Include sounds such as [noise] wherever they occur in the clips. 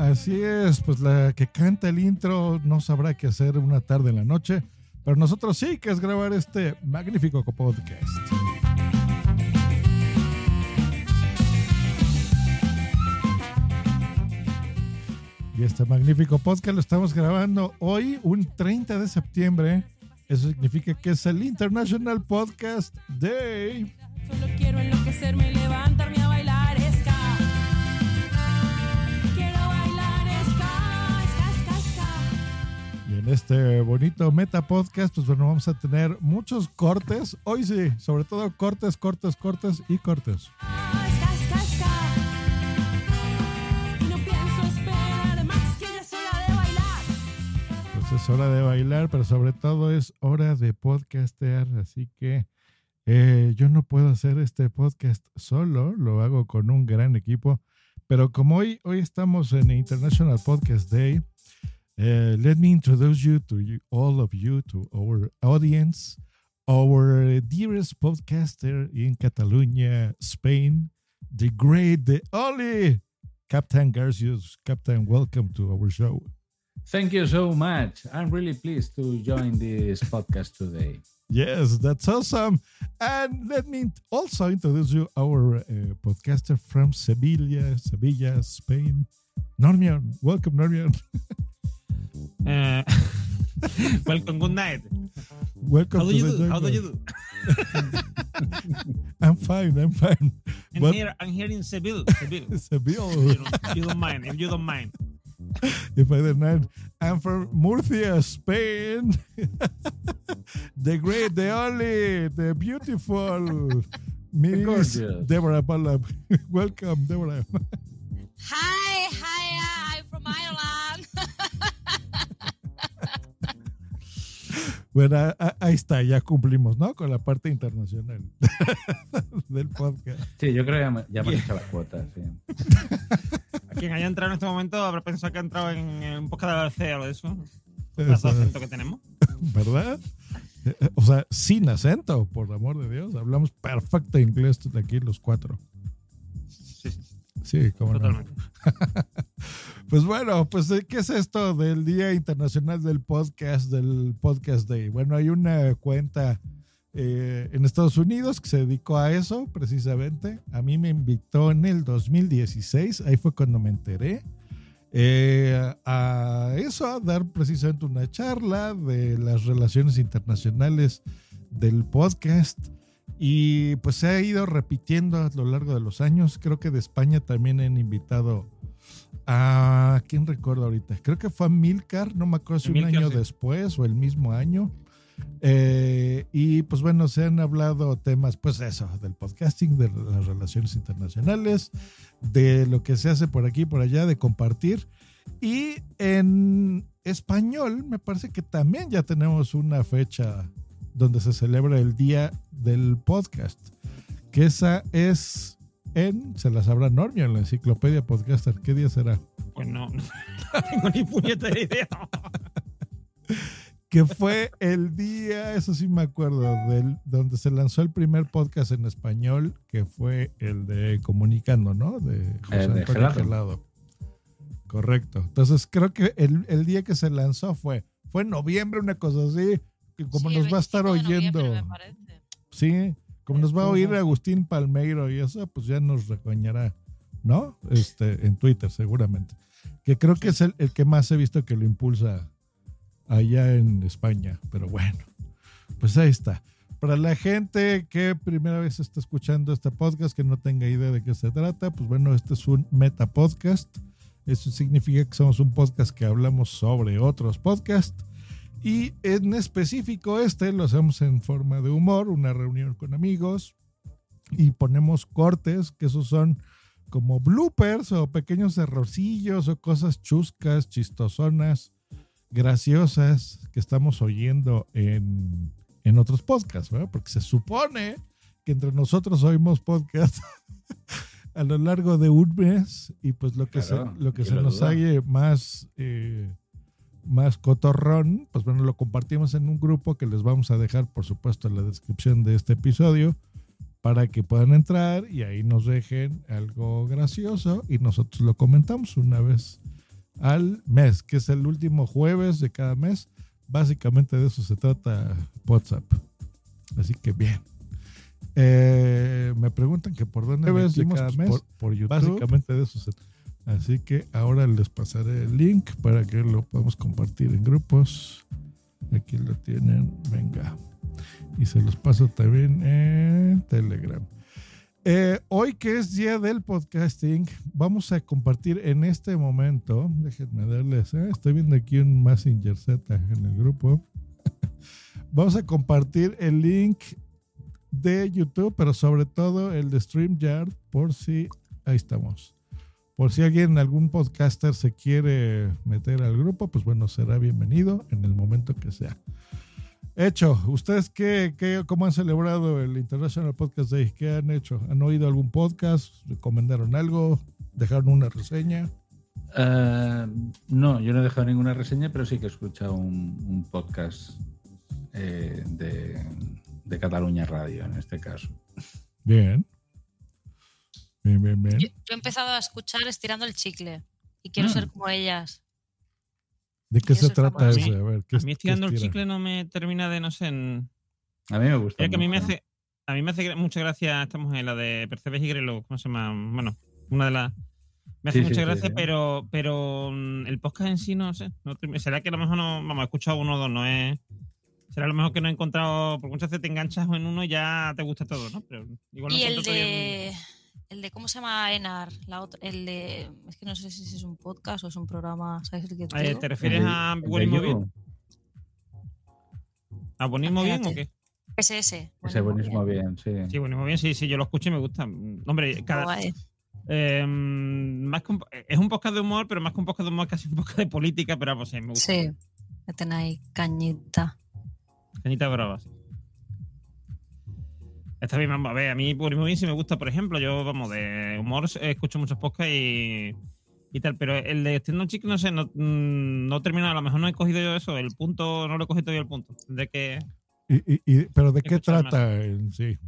Así es, pues la que canta el intro no sabrá qué hacer una tarde en la noche, pero nosotros sí que es grabar este magnífico podcast. Y este magnífico podcast lo estamos grabando hoy, un 30 de septiembre. Eso significa que es el International Podcast Day. Solo quiero enloquecerme, levantarme este bonito meta podcast, pues bueno, vamos a tener muchos cortes. Hoy sí, sobre todo cortes, cortes, cortes y cortes. Pues es hora de bailar, pero sobre todo es hora de podcastear. Así que eh, yo no puedo hacer este podcast solo, lo hago con un gran equipo. Pero como hoy, hoy estamos en International Podcast Day, eh, let me introduce you to you, all of you, to our audience, our dearest podcaster in Catalonia, Spain, the great, the only Captain Garcius. Captain, welcome to our show. Thank you so much. I'm really pleased to join this podcast today. Yes, that's awesome. And let me also introduce you our uh, podcaster from Sevilla, Sevilla, Spain, Normion. Welcome, Normion. [laughs] Uh, [laughs] welcome, good night. Welcome How do you the do? How do you do? [laughs] I'm fine. I'm fine. I'm Well- here. I'm here in Seville. [laughs] Seville. you, Seville. don't, you don't mind. If you don't mind. if I didn't, I'm from Murcia, Spain. the great, the only, the beautiful Miss gorgeous. Deborah Balab. Welcome, Deborah. Hi, hi, I'm from Ireland. Bueno, ahí está, ya cumplimos, ¿no? Con la parte internacional [laughs] del podcast. Sí, yo creo que ya, ya hecho las cuotas. sí. A [laughs] quien haya entrado en este momento habrá pensado que ha entrado en, en un podcast de ABC o algo de eso. El acento que tenemos. [laughs] ¿Verdad? Eh, O sea, sin acento, por amor de Dios. Hablamos perfecto inglés de aquí los cuatro. Sí, sí, Sí, cómo no. Pues bueno, pues eh, ¿qué es esto del Día Internacional del Podcast, del Podcast Day? Bueno, hay una cuenta eh, en Estados Unidos que se dedicó a eso precisamente. A mí me invitó en el 2016, ahí fue cuando me enteré. eh, a eso, a dar precisamente una charla de las relaciones internacionales del podcast. Y pues se ha ido repitiendo a lo largo de los años. Creo que de España también han invitado a. ¿Quién recuerdo ahorita? Creo que fue a Milcar, no me acuerdo si un año sí. después o el mismo año. Eh, y pues bueno, se han hablado temas, pues eso, del podcasting, de las relaciones internacionales, de lo que se hace por aquí y por allá, de compartir. Y en español, me parece que también ya tenemos una fecha donde se celebra el día del podcast, que esa es en, se la sabrá Normio en la enciclopedia podcaster. ¿Qué día será? Pues no, [laughs] no tengo ni puñetera idea. que fue el día, eso sí me acuerdo, del, donde se lanzó el primer podcast en español, que fue el de Comunicando, ¿no? De José El de Antonio Gelado. Correcto. Entonces creo que el, el día que se lanzó fue, fue en noviembre, una cosa así, que como Sí, nos va a estar 25 de oyendo. me. Sí, como nos va a oír Agustín Palmeiro y eso, pues ya nos regañará, ¿no? Este, en Twitter seguramente. Que creo que es el, el que más he visto que lo impulsa allá en España, pero bueno, pues ahí está. Para la gente que primera vez está escuchando este podcast, que no tenga idea de qué se trata, pues bueno, este es un meta podcast. Eso significa que somos un podcast que hablamos sobre otros podcasts. Y en específico este lo hacemos en forma de humor, una reunión con amigos y ponemos cortes, que esos son como bloopers o pequeños errorcillos o cosas chuscas, chistosonas, graciosas que estamos oyendo en, en otros podcasts, ¿verdad? Porque se supone que entre nosotros oímos podcasts [laughs] a lo largo de un mes y pues lo que Claro, se, lo que se nos halle más, eh, más cotorrón, pues bueno, lo compartimos en un grupo que les vamos a dejar, por supuesto, en la descripción de este episodio para que puedan entrar y ahí nos dejen algo gracioso y nosotros lo comentamos una vez al mes, que es el último jueves de cada mes. Básicamente de eso se trata WhatsApp. Así que bien. Eh, me preguntan que por dónde Jueves de emitimos, cada pues, mes. por, por YouTube. Básicamente de eso se trata. Así que ahora les pasaré el link para que lo podamos compartir en grupos. Aquí lo tienen. Venga. Y se los paso también en Telegram. Eh, hoy que es día del podcasting, vamos a compartir en este momento, déjenme darles, eh, estoy viendo aquí un Messenger Z en el grupo. [laughs] vamos a compartir el link de YouTube, pero sobre todo el de StreamYard, por si, ahí estamos. Por si alguien, algún podcaster se quiere meter al grupo, pues bueno, será bienvenido en el momento que sea. Hecho, ¿ustedes qué, qué, cómo han celebrado el International Podcast Day? ¿Qué han hecho? ¿Han oído algún podcast? ¿Recomendaron algo? ¿Dejaron una reseña? Eh, no, yo no he dejado ninguna reseña, pero sí que he escuchado un, un podcast eh, de, de Cataluña Radio, en este caso. Bien. Bien, bien, bien. Yo, yo he empezado a escuchar estirando el chicle y quiero Mm. ser como ellas. ¿De qué Eso se es trata ese? A ver, ¿qué A mí qué estirando el estira? chicle no me termina de, no sé, en- A mí me gusta. Que a mí me hace, a mí me hace mucha gracia esta mujer, la de Percebes y Grelo, ¿cómo se llama? Bueno, una de las. Me hace Sí, mucha sí, gracia, sí. pero pero mm, el podcast en sí no sé. no será que a lo mejor no. Vamos, he escuchado uno o dos, no es. Será a lo mejor que no he encontrado. Porque muchas veces te enganchas en uno y ya te gusta todo, ¿no? Pero igual no Y el de, el de, ¿cómo se llama? Enar. La otra, el de, es que no sé si es un podcast o es un programa, ¿sabes el que Eh, digo? ¿Te refieres a Buenismo You, Bien? ¿A Buenismo Bien o qué? Ese, ese. Ese buenísimo bien, sí. Sí, Buenismo Bien, sí, sí, yo lo escucho y me gusta. Hombre, cada. Eh, más que un- es un podcast de humor, pero más que un podcast de humor, casi un podcast de política, pero vamos, sí, me gusta. Sí, ahí cañita. Cañita brava. sí. Está bien, vamos a ver. A mí, por muy bien, sí me gusta, por ejemplo. Yo, vamos, de humor eh, escucho muchos podcasts y, y tal, pero el de Stand Chick, no sé, no, mm, no termino. A lo mejor no he cogido yo eso, el punto, no lo he cogido todavía el punto. Tendré que. Y- y- y- ¿Pero de qué trata en sí?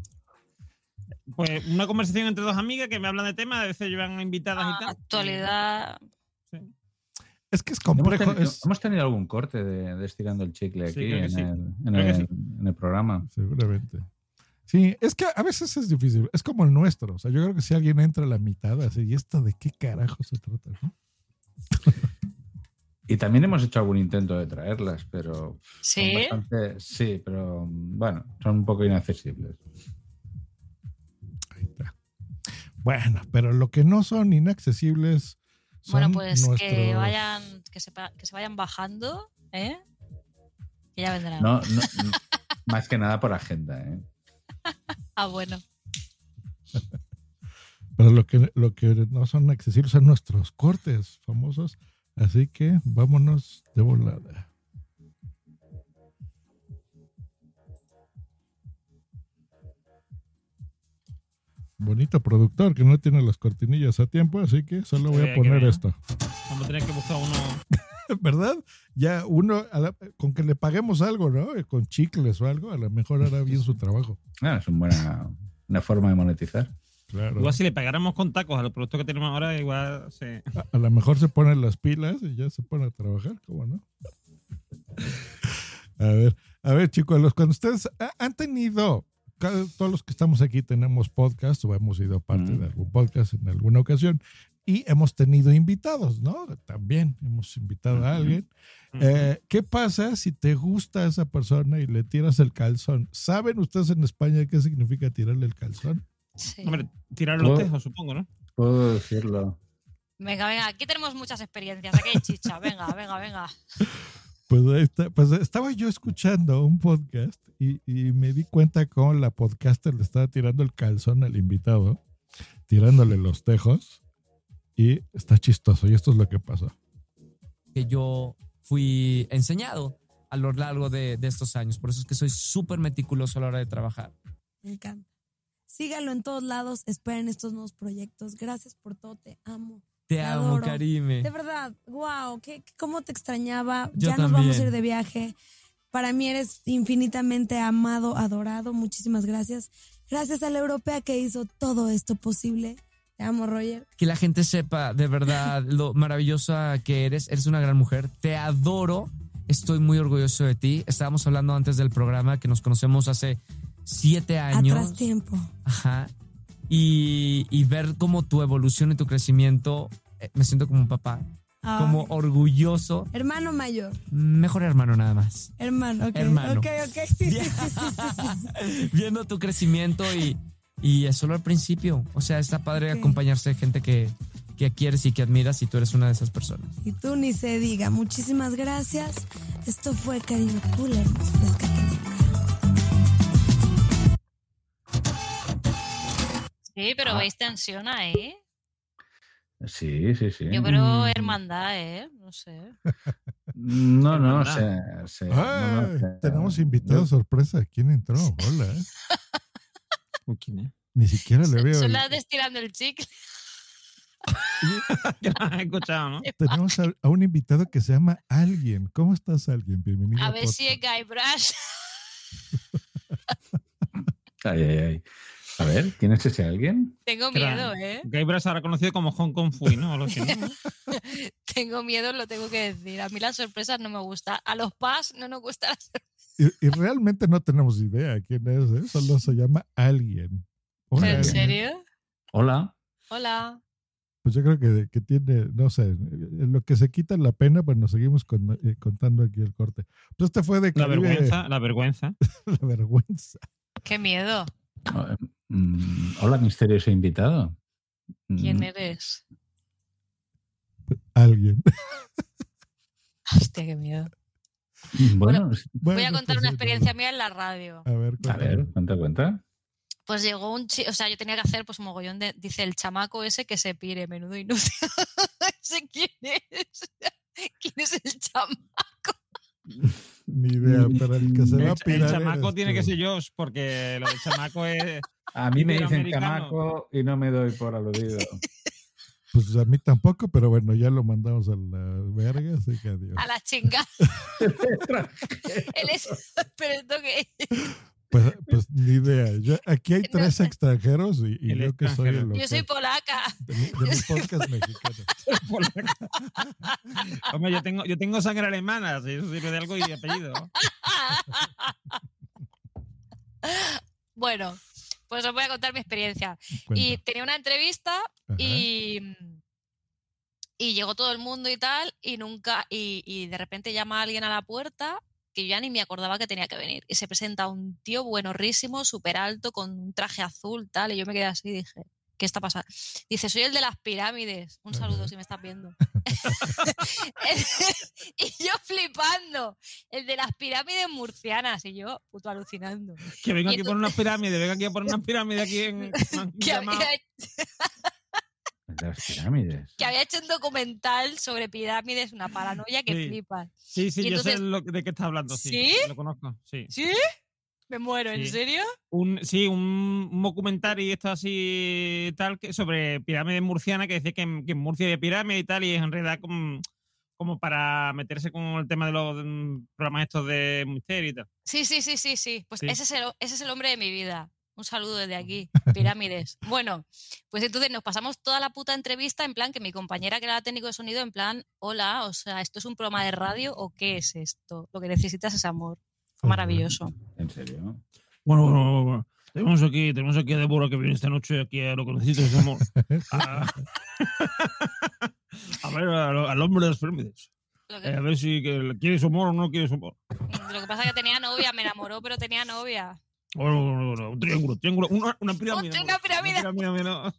Pues una conversación entre dos amigas que me hablan de temas, a veces llevan invitadas y Ah, tal. actualidad. Es que es Hemos complejo. tenido, es- hemos tenido algún corte de, de estirando el chicle Sí, aquí en, sí. el, en, el, sí. en el programa. Seguramente. Sí, es que a veces es difícil. Es como el nuestro. O sea, yo creo que si alguien entra a la mitad, así, ¿y esto de qué carajo se trata? no? [laughs] Y también hemos hecho algún intento de traerlas, pero. Sí. bastante- sí, pero bueno, son un poco inaccesibles. Ahí está. Bueno, pero lo que no son inaccesibles son Bueno, pues que vayan, que se, pa- que se vayan bajando, ¿eh? Que ya vendrán. No, no- no- más que nada por agenda, ¿eh? [laughs] Ah, bueno. Pero lo que, lo que no son accesibles son nuestros cortes famosos. Así que vámonos de volada. Bonito productor que no tiene las cortinillas a tiempo, así que solo voy a poner ver. esto. Vamos a tener que buscar uno. [laughs] [laughs] ¿Verdad? Ya uno, a la- con que le paguemos algo, ¿no? Eh, Con chicles o algo, a lo mejor hará bien su trabajo. Ah, es una buena una forma de monetizar. Claro. Igual si le pagáramos con tacos a los productos que tenemos ahora, igual se. A, a lo mejor se ponen las pilas y ya se pone a trabajar, ¿cómo no? A ver, a ver, chicos, los, cuando ustedes ha- han tenido todos los que estamos aquí tenemos podcast o hemos sido parte Mm. de algún podcast en alguna ocasión y hemos tenido invitados, ¿no? También hemos invitado a alguien. Eh, ¿Qué pasa si te gusta esa persona y le tiras el calzón? ¿Saben ustedes en España qué significa tirarle el calzón? Sí. Hombre, tirar los tejos, supongo, ¿no? Puedo decirlo. Venga, venga, aquí tenemos muchas experiencias. Aquí hay chicha. Venga, venga, venga. Pues, ahí está. Pues estaba yo escuchando un podcast y, y me di cuenta cómo la podcaster le estaba tirando el calzón al invitado, tirándole los tejos y está chistoso. Y esto es lo que pasó. que yo fui enseñado a lo largo de, de estos años. Por eso es que soy súper meticuloso a la hora de trabajar. Me encanta. Sígalo en todos lados. Esperen estos nuevos proyectos. Gracias por todo. Te amo. Te, Te amo, adoro. Karime. De verdad, wow, ¿qué, cómo te extrañaba. Yo ya nos vamos a también. ir de viaje. Para mí eres infinitamente amado, adorado. Muchísimas gracias. Gracias a la europea que hizo todo esto posible. Te amo, Roger. Que la gente sepa de verdad [laughs] lo maravillosa que eres. Eres una gran mujer. Te adoro. Estoy muy orgulloso de ti. Estábamos hablando antes del programa que nos conocemos hace siete años. Atrás tiempo. Ajá. Y, y ver como tu evolución y tu crecimiento, eh, me siento como un papá, como orgulloso. Hermano mayor. Mejor hermano nada más. Hermano, ok. Hermano. Ok, ok. Sí, sí. [laughs] Viendo tu crecimiento y, y es solo al principio. O sea, está padre acompañarse de gente que, que quieres y que admiras y tú eres una de esas personas. Y tú ni se diga. Muchísimas gracias. Esto fue Cariño Cooler. Sí, pero Ah. veis tensión ahí. Sí, sí, sí. Yo creo Mm, hermandad, ¿eh? No sé. No, no, no, no tenemos invitado sorpresa. ¿Quién entró? Hola. [laughs] ¿eh? Ni siquiera le veo. Son el- estirando el chicle. [laughs] He escuchado, ¿no? [laughs] Tenemos a, a un invitado que se llama Alguien. ¿Cómo estás, Alguien? Bienvenido. A ver si es podcast. Guybrush. [laughs] Ay, ay, ay. A ver, ¿quién es ese alguien? Tengo miedo, ¿eh? Guybrush ahora conocido como Hong Kong Fui, ¿no? Tengo miedo, lo tengo que decir. A mí las sorpresas no me gustan. A los pas no nos gustan las Y, y realmente no tenemos idea quién es, ¿eh? Solo se llama Alguien. Hola, ¿En Alguien. serio? Hola. Hola. Pues yo creo que, que tiene, no sé, en lo que se quita la pena, pues nos seguimos con- eh, contando aquí el corte. Pues este fue de La Caribe- vergüenza, la vergüenza. [laughs] la vergüenza. Qué miedo. Oh, mm, hola, misterioso invitado. ¿Quién Mm, eres? Alguien. [laughs] Hostia, qué miedo. Bueno, Bueno, Voy a contar pues, una sí, experiencia mía en la radio. A ver, a ver, cuenta, cuenta. Pues llegó un chico, o sea, yo tenía que hacer pues un mogollón de, dice el chamaco ese que se pire, menudo inútil. [laughs] ¿Ese quién es? [laughs] ¿Quién es el chamaco? Ni idea, pero el que se va a El, el pirar. chamaco tiene que ser Josh, porque lo del chamaco es. [laughs] A mí me dicen chamaco y no me doy por aludido. Pues a mí tampoco, pero bueno, ya lo mandamos a la verga, así que adiós. A la chinga. Él es, pero esto que Pues, pues ni idea. Yo- aquí hay tres extranjeros y, y yo que soy el yo soy polaca. de, mi, de mi podcast mexicano. [laughs] Hombre, yo tengo, yo tengo sangre alemana, si eso sirve de algo y apellido. Bueno, pues os voy a contar mi experiencia. Cuenta. Y tenía una entrevista Ajá. y, y llegó todo el mundo y tal, y nunca, y, y de repente llama alguien a la puerta que yo ya ni me acordaba que tenía que venir. Y se presenta un tío buenorrísimo, súper alto, con un traje azul, tal, y yo me quedé así y dije, ¿qué está pasando? Dice, soy el de las pirámides. Un saludo si me estás viendo. [laughs] y yo flipando, el de las pirámides murcianas, y yo puto alucinando. Que vengo Y aquí a poner una pirámide, vengo aquí a poner una pirámide aquí en. han [laughs] Que De las pirámides. que había hecho un documental sobre pirámides, una paranoia que Sí. flipas. Sí, sí, Y yo sé lo, de qué estás hablando. Sí, ¿Sí? Lo conozco, sí. ¿Sí? Me muero, ¿en Sí. serio? Un, sí, un, un documentario esto así tal que sobre pirámides murcianas que decía que en, que en Murcia había pirámides y tal, y es en realidad como, como para meterse con el tema de los mm, programas estos de misterio y tal. Sí, sí, sí, sí, sí. Pues Sí. Ese, es el, ese es el hombre de mi vida. Un saludo desde aquí, [laughs] pirámides. Bueno, pues entonces nos pasamos toda la puta entrevista en plan que mi compañera que era la técnico de sonido en plan, hola, o sea, ¿esto es un programa de radio o qué es esto? Lo que necesitas es amor. Fue maravilloso. ¿En serio? Bueno, bueno, bueno, bueno. Tenemos aquí, tenemos aquí a Débora que viene esta noche aquí a lo que necesites, amor. [laughs] A, a ver al hombre de las pirámides. Que, Eh, a ver si quieres humor o no quieres humor. lo que pasa es que tenía novia, me enamoró, pero tenía novia. Bueno, un triángulo, triángulo, una, una pirámide. Una pirámide. Una pirámide, no.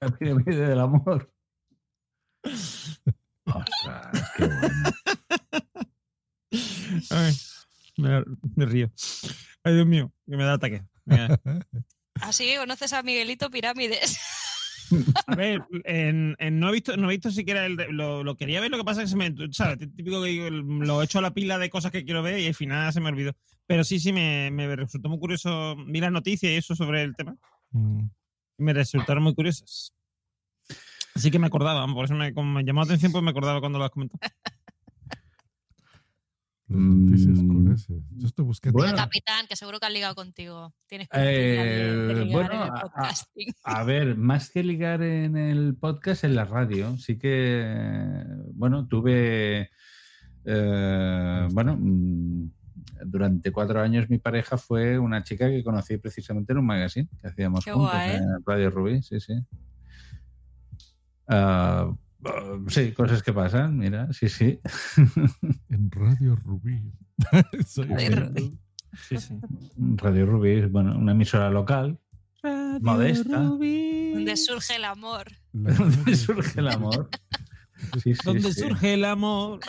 La pirámide del amor. [laughs] Ostras, qué bueno. Ay, me, me río. Ay, Dios mío, que me da ataque. Así que conoces a Miguelito Pirámides. [laughs] [laughs] A ver, en- en- no he visto, no he visto siquiera el de- lo, lo quería ver, lo que pasa es que se me, ¿sabes? Típico que digo, lo he hecho a la pila de cosas que quiero ver y al final se me olvidó. Pero sí, sí, me, me resultó muy curioso. Vi las noticias y eso sobre el tema. Mm. Me resultaron muy curiosas. Así que me acordaba, por eso me, como me llamó la atención, pues me acordaba cuando lo has comentado. [laughs] Noticias Mm. Yo estoy buscando. Bueno. Capitán, que seguro que han ligado contigo. Tienes que Eh, ligar bueno, en el a- podcasting. A ver, más que ligar en el podcast, en la radio. Sí que, bueno, tuve, eh, bueno, mm, durante cuatro años mi pareja fue una chica que conocí precisamente en un magazine que hacíamos Qué juntos guay. en Radio Rubí, sí, sí. Ah, sí, cosas que pasan, mira, sí, sí. [laughs] En Radio Rubí. [laughs] Soy Radio. Rubí. Sí, sí. Radio Rubí es, bueno, una emisora local, modesta, Donde surge el amor. [laughs] Donde surge el amor. Sí, sí, Donde sí. surge el amor.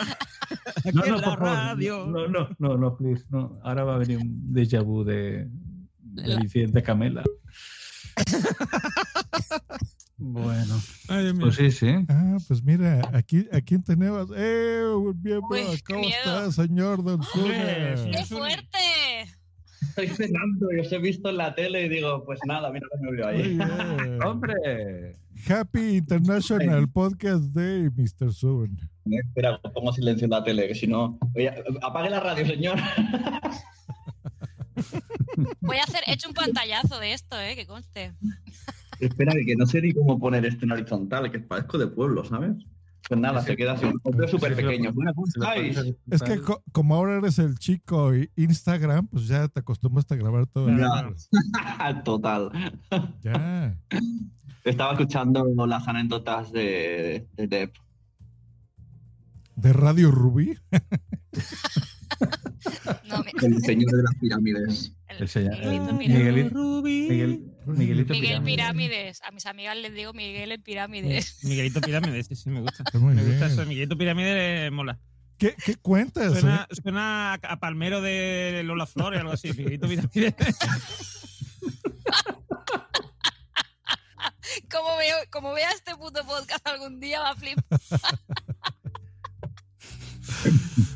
Aquí No, en no, la por favor, radio. No, no, no, no, please, no. Ahora va a venir un déjà vu de, del incidente Camela. Bueno, Ay, pues sí, sí. Ah, pues mira, aquí, aquí tenemos. ¡Eh! un miembro! Uy, qué ¿Cómo está, señor Don Zuna? ¡Qué fuerte! Estoy cenando y os he visto en la tele y digo, pues nada, mira que me veo ahí. [laughs] ¡Hombre! Happy International Podcast Day, Mr. Sun. Espera, pongo silencio en la tele, que si no. Oye, apague la radio, señor. Voy a hacer, he hecho un pantallazo de esto, eh, que conste. Espera, que no sé ni cómo poner esto en horizontal, que parezco de pueblo, ¿sabes? Pues nada, se queda así. Un súper pequeño. Bueno, ¿cómo estáis? Es que co- como ahora eres el chico y Instagram, pues ya te acostumbraste a grabar todo. el Ya. [laughs] Total. Ya. Estaba escuchando las anécdotas de, de Depp. De Radio Rubí. [laughs] No, El señor de las pirámides. El señor- Miguelito Miguelito, Pirámides. Miguel- Miguelito Miguel Pirámide. Pirámides. A mis amigas les digo Miguel en Pirámides. Miguelito Pirámide, sí, sí, me gusta. Me bien. gusta eso. Miguelito Pirámide eh, mola. ¿Qué, qué cuentas? Suena, eh? suena a a palmero de Lola Flores, algo así. Miguelito Pirámide. [laughs] Como, veo, como vea este puto podcast algún día va a flipar. [laughs]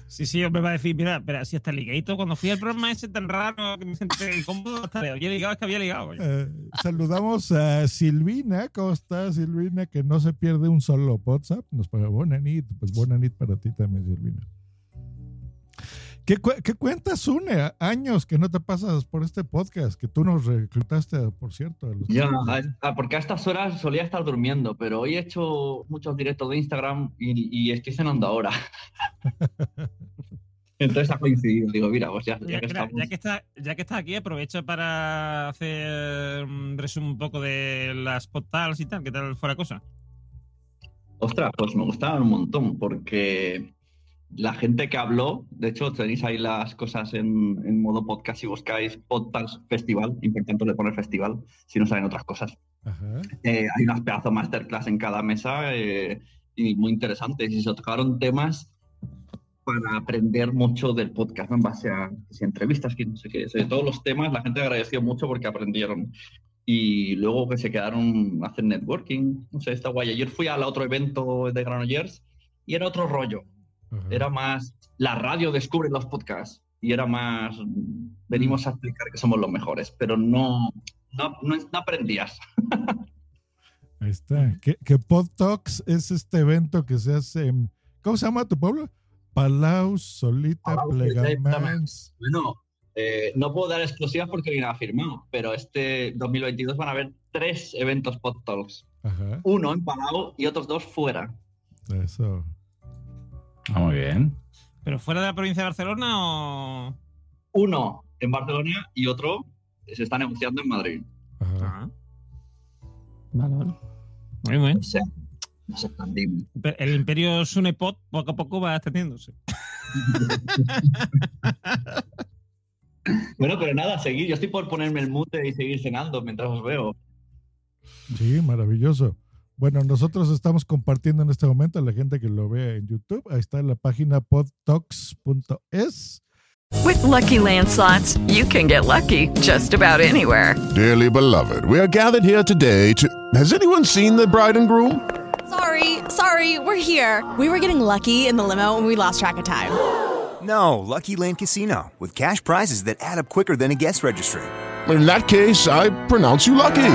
Sí, sí, me va a decir, mira, pero si hasta ligueito, cuando fui al programa ese tan raro que me senté incómodo, hasta había ligado, es que había ligado. Eh, saludamos a Silvina. ¿Cómo está, Silvina? Que no se pierde un solo WhatsApp. Nos paga buena nit. Pues buena nit para ti también, Silvina. ¿Qué, cu- qué cuentas, Une? Años que no te pasas por este podcast, que tú nos reclutaste, por cierto. a los- Ya, ah, porque a estas horas solía estar durmiendo, pero hoy he hecho muchos directos de Instagram y, y estoy cenando ahora. [laughs] Entonces ha coincidido. Digo, mira, pues ya, ya Ya, que estamos. ya que está, ya que estás aquí, aprovecha para hacer un resumen un poco de las portals y tal, ¿qué tal fue la cosa? Ostras, pues me gustaban un montón, porque la gente que habló, de hecho, tenéis ahí las cosas en, en modo podcast si buscáis podcast festival, importante le poner festival, si no saben otras cosas. Ajá. Eh, hay unas pedazos masterclass en cada mesa eh, y muy interesantes. Y se tocaron temas para aprender mucho del podcast, ¿no? en base a si entrevistas, que no sé qué. De todos los temas, la gente agradeció mucho porque aprendieron. Y luego que se quedaron a hacer networking, no sé, está guay. Ayer fui al otro evento de Granollers y era otro rollo. Ajá. Era más, la radio descubre los podcasts. Y era más, venimos a explicar que somos los mejores, pero no, no, no, no aprendías. [laughs] Ahí está. Que, que Pod Talks es este evento que se hace en. ¿Cómo se llama tu pueblo? Palau, Solita, Plegamans. Bueno, eh, no puedo dar exclusivas porque viene firmado, pero este 2022 van a haber tres eventos Pod Talks. Ajá. Uno en Palau y otros dos fuera. Eso. Ah, muy bien. ¿Pero fuera de la provincia de Barcelona o...? Uno en Barcelona y otro se está negociando en Madrid. Ah. Vale, vale. Muy bien. No sé, no sé tan dime. El imperio Sunepot poco a poco va extendiéndose. [laughs] Bueno, pero nada, seguir. Yo estoy por ponerme el mute y seguir cenando mientras os veo. Sí, maravilloso. Bueno, nosotros estamos compartiendo en este momento a la gente que lo vea en YouTube. Ahí está la página podtalks.es. With Lucky Land slots, you can get lucky just about anywhere. Dearly beloved, we are gathered here today to. Has anyone seen the bride and groom? Sorry, sorry, we're here. We were getting lucky in the limo and we lost track of time. [gasps] No, Lucky Land Casino, with cash prizes that add up quicker than a guest registry. In that case, I pronounce you lucky.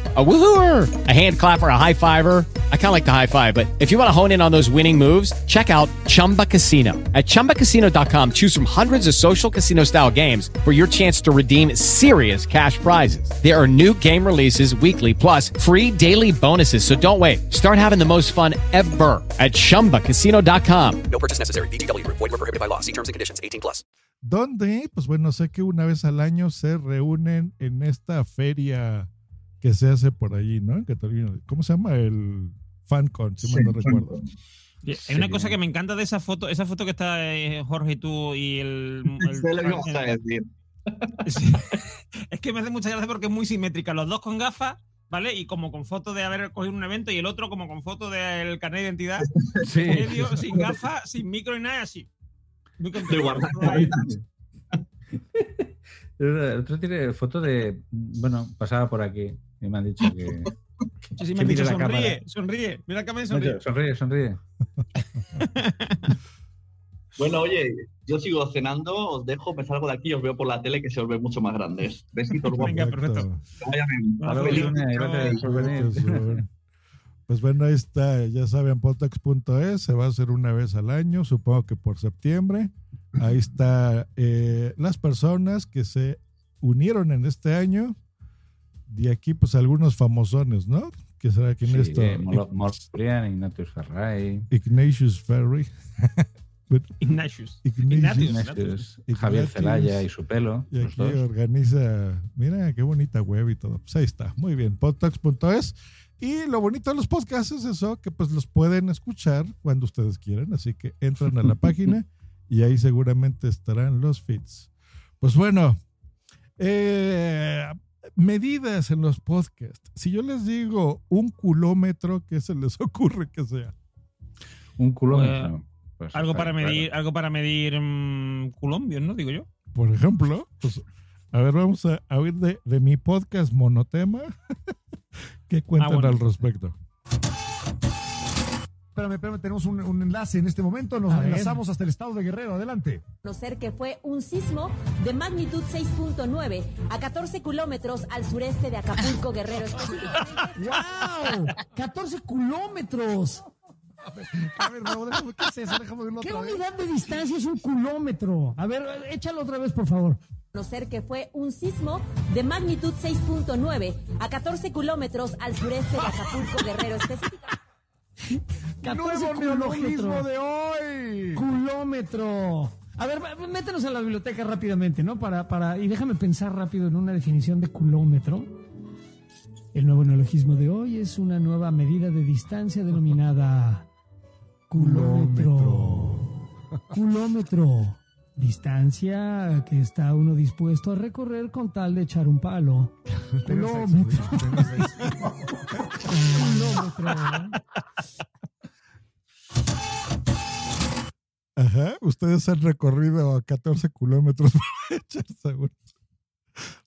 A woohooer, a hand clapper, a high fiver. I kind of like the high five, but if you want to hone in on those winning moves, check out Chumba Casino. At chumbacasino.com, choose from hundreds of social casino style games for your chance to redeem serious cash prizes. There are new game releases weekly, plus free daily bonuses. So don't wait. Start having the most fun ever at chumbacasino.com. No purchase necessary. BGW. Void were prohibited by law. See terms and conditions. 18 plus. Donde, pues bueno, sé que una vez al año se reúnen en esta feria que se hace por allí, ¿no? En Cataluña. ¿Cómo se llama? El FanCon, si mal no recuerdo. Hay una cosa que me encanta de esa foto, esa foto que está eh, Jorge y tú y el. el- [laughs] Sé lo que vas a decir. Sí. [laughs] es que me hace mucha gracia porque es muy simétrica. Los dos con gafas, ¿vale? Y como con foto de haber cogido un evento y el otro como con foto del carnet de identidad. [laughs] Sí. Medio, sin gafas, sin micro y nada, así. Muy. De. El otro tiene foto de. Bueno, pasaba por aquí y me han dicho que. [laughs] Sí, sí, me que han mire dicho, la sonríe, cámara. sonríe. Mira Me han sonríe. dicho, Sonríe, sonríe. [laughs] Bueno, oye, yo sigo cenando, os dejo, me salgo de aquí y os veo por la tele que se os ve mucho más grandes. Besitos guapos. Venga, perfecto. Vayan. Pues. Pues bueno, ahí está, ya saben, potax.es, se va a hacer una vez al año, supongo que por septiembre. Ahí está eh, las personas que se unieron en este año. De aquí, pues algunos famosones, ¿no? Que será quién es Sí, esto? eh, Moloprian, Ignatius Ferrari, Ignatius Ferry. [laughs] Ignatius. Ignatius. Ignatius, Ignatius. Javier Celaya y su pelo. Y los aquí dos. organiza, mira qué bonita web y todo. Pues ahí está, muy bien, podtalks.es. Y lo bonito de los podcasts es eso, que pues los pueden escuchar cuando ustedes quieran. Así que entran a la [laughs] página y ahí seguramente estarán los feeds. Pues bueno, eh, medidas en los podcasts. Si yo les digo un culómetro, ¿qué se les [laughs] ocurre que sea? Un culómetro. Pues, Algo para claro. medir, algo para medir mm, colombios, ¿no? Digo yo. Por ejemplo, pues, a ver, vamos a, a oír de, de mi podcast monotema. [laughs] ¿Qué cuentan bueno. al respecto? Espérame, espérame, tenemos un, un enlace en este momento. Nos A ver. enlazamos hasta el estado de Guerrero. Adelante. Conocer que fue un sismo de magnitud 6.9 a 14 kilómetros al sureste de Acapulco, [laughs] Guerrero. ¡Wow! ¡14 kilómetros! A ver, Raúl, déjame, ¿qué es eso? Déjame verlo ¿Qué otra vez. unidad de distancia es un kilómetro? A ver, échalo otra vez, por favor. Conocer que fue un sismo de magnitud 6.9 a 14 kilómetros al sureste de Acapulco, Guerrero. Específicamente. [laughs] Nuevo neologismo de hoy. Kilómetro. A ver, métenos a la biblioteca rápidamente, ¿no? Para, para, y déjame pensar rápido en una definición de kilómetro. El nuevo neologismo de hoy es una nueva medida de distancia denominada [laughs] kilómetro. Kilómetro. Distancia que está uno dispuesto a recorrer con tal de echar un palo. [laughs] Kilómetro. [laughs] Kilómetro. Ajá, ustedes han recorrido 14 kilómetros para [laughs] echarse un,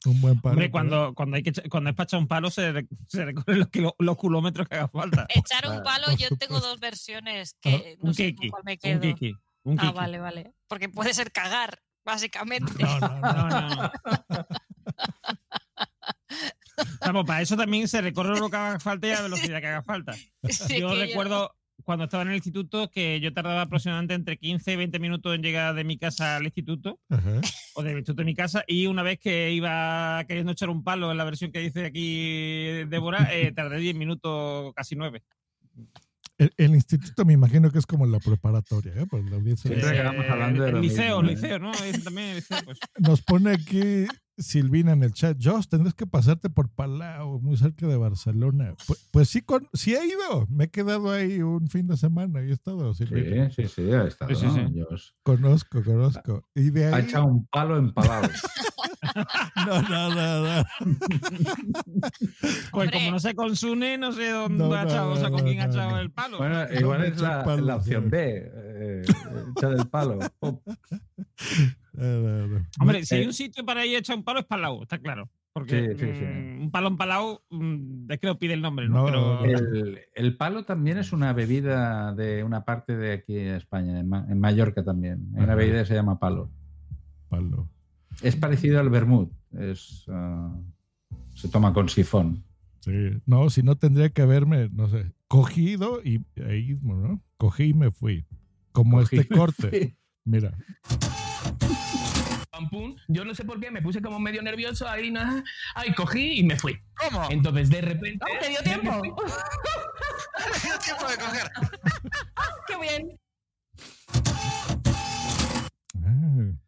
un buen palo. Hombre, cuando, cuando, hay que, cuando hay para echar un palo, se, se recorren los, kilo- los kilómetros que haga falta. Echar un palo, yo tengo dos versiones que no un sé kiki, cuál me un quedo. kiki, un ah, vale, vale. Porque puede ser cagar, básicamente. No, no, no, no. [laughs] Vamos, para eso también se recorre lo que haga falta y a la velocidad que haga falta. [laughs] Sí, yo que yo- recuerdo cuando estaba en el instituto que yo tardaba aproximadamente entre 15 y 20 minutos en llegar de mi casa al instituto, Ajá. o del instituto a mi casa, y una vez que iba queriendo echar un palo en la versión que dice aquí Débora, eh, tardé 10 minutos, casi 9. El, el instituto me imagino que es como la preparatoria, ¿eh? Por la audiencia. el liceo, el liceo, ¿no? Es también el liceo, pues. [laughs] Nos pone aquí Silvina en el chat. Josh, tendrás que pasarte por Palau, muy cerca de Barcelona. Pues, pues sí, con, sí he ido. Me he quedado ahí un fin de semana y he estado, Silvina. Sí, sí, sí, ha estado. Sí, sí, sí. ¿no? Conozco, conozco. Y de Ha echado un palo en Palau. [laughs] [laughs] No, no, no, no. Pues como no sé con Sune, no sé dónde No, ha no, echado, o sea, no, con quién ha echado no. el palo. Bueno, No igual es la, opción sí. B, eh, echar el palo. Pum. [laughs] No, no, no. Hombre, si hay Eh, un sitio para ir a echar un palo es Palau, está claro. Porque Sí, sí, sí. mm, un palo en Palau mm, es que lo pide el nombre, ¿no? No, Pero, El, el palo también es una bebida de una parte de aquí en España, en, Ma- en Mallorca también. Hay una bebida que se llama palo. Palo. Es parecido al vermut. Es, ah, se toma con sifón. Sí. No, si no tendría que haberme, no sé, cogido y ahí, ¿no? Cogí y me fui. Como Cogí este corte. Mira. Yo no sé por qué, me puse como medio nervioso ahí, nada. Ay, cogí y me fui. ¿Cómo? Entonces, de repente. ¿Te dio tiempo? me fui. ¿Te dio tiempo de coger? [laughs] ¡Qué bien! Ah,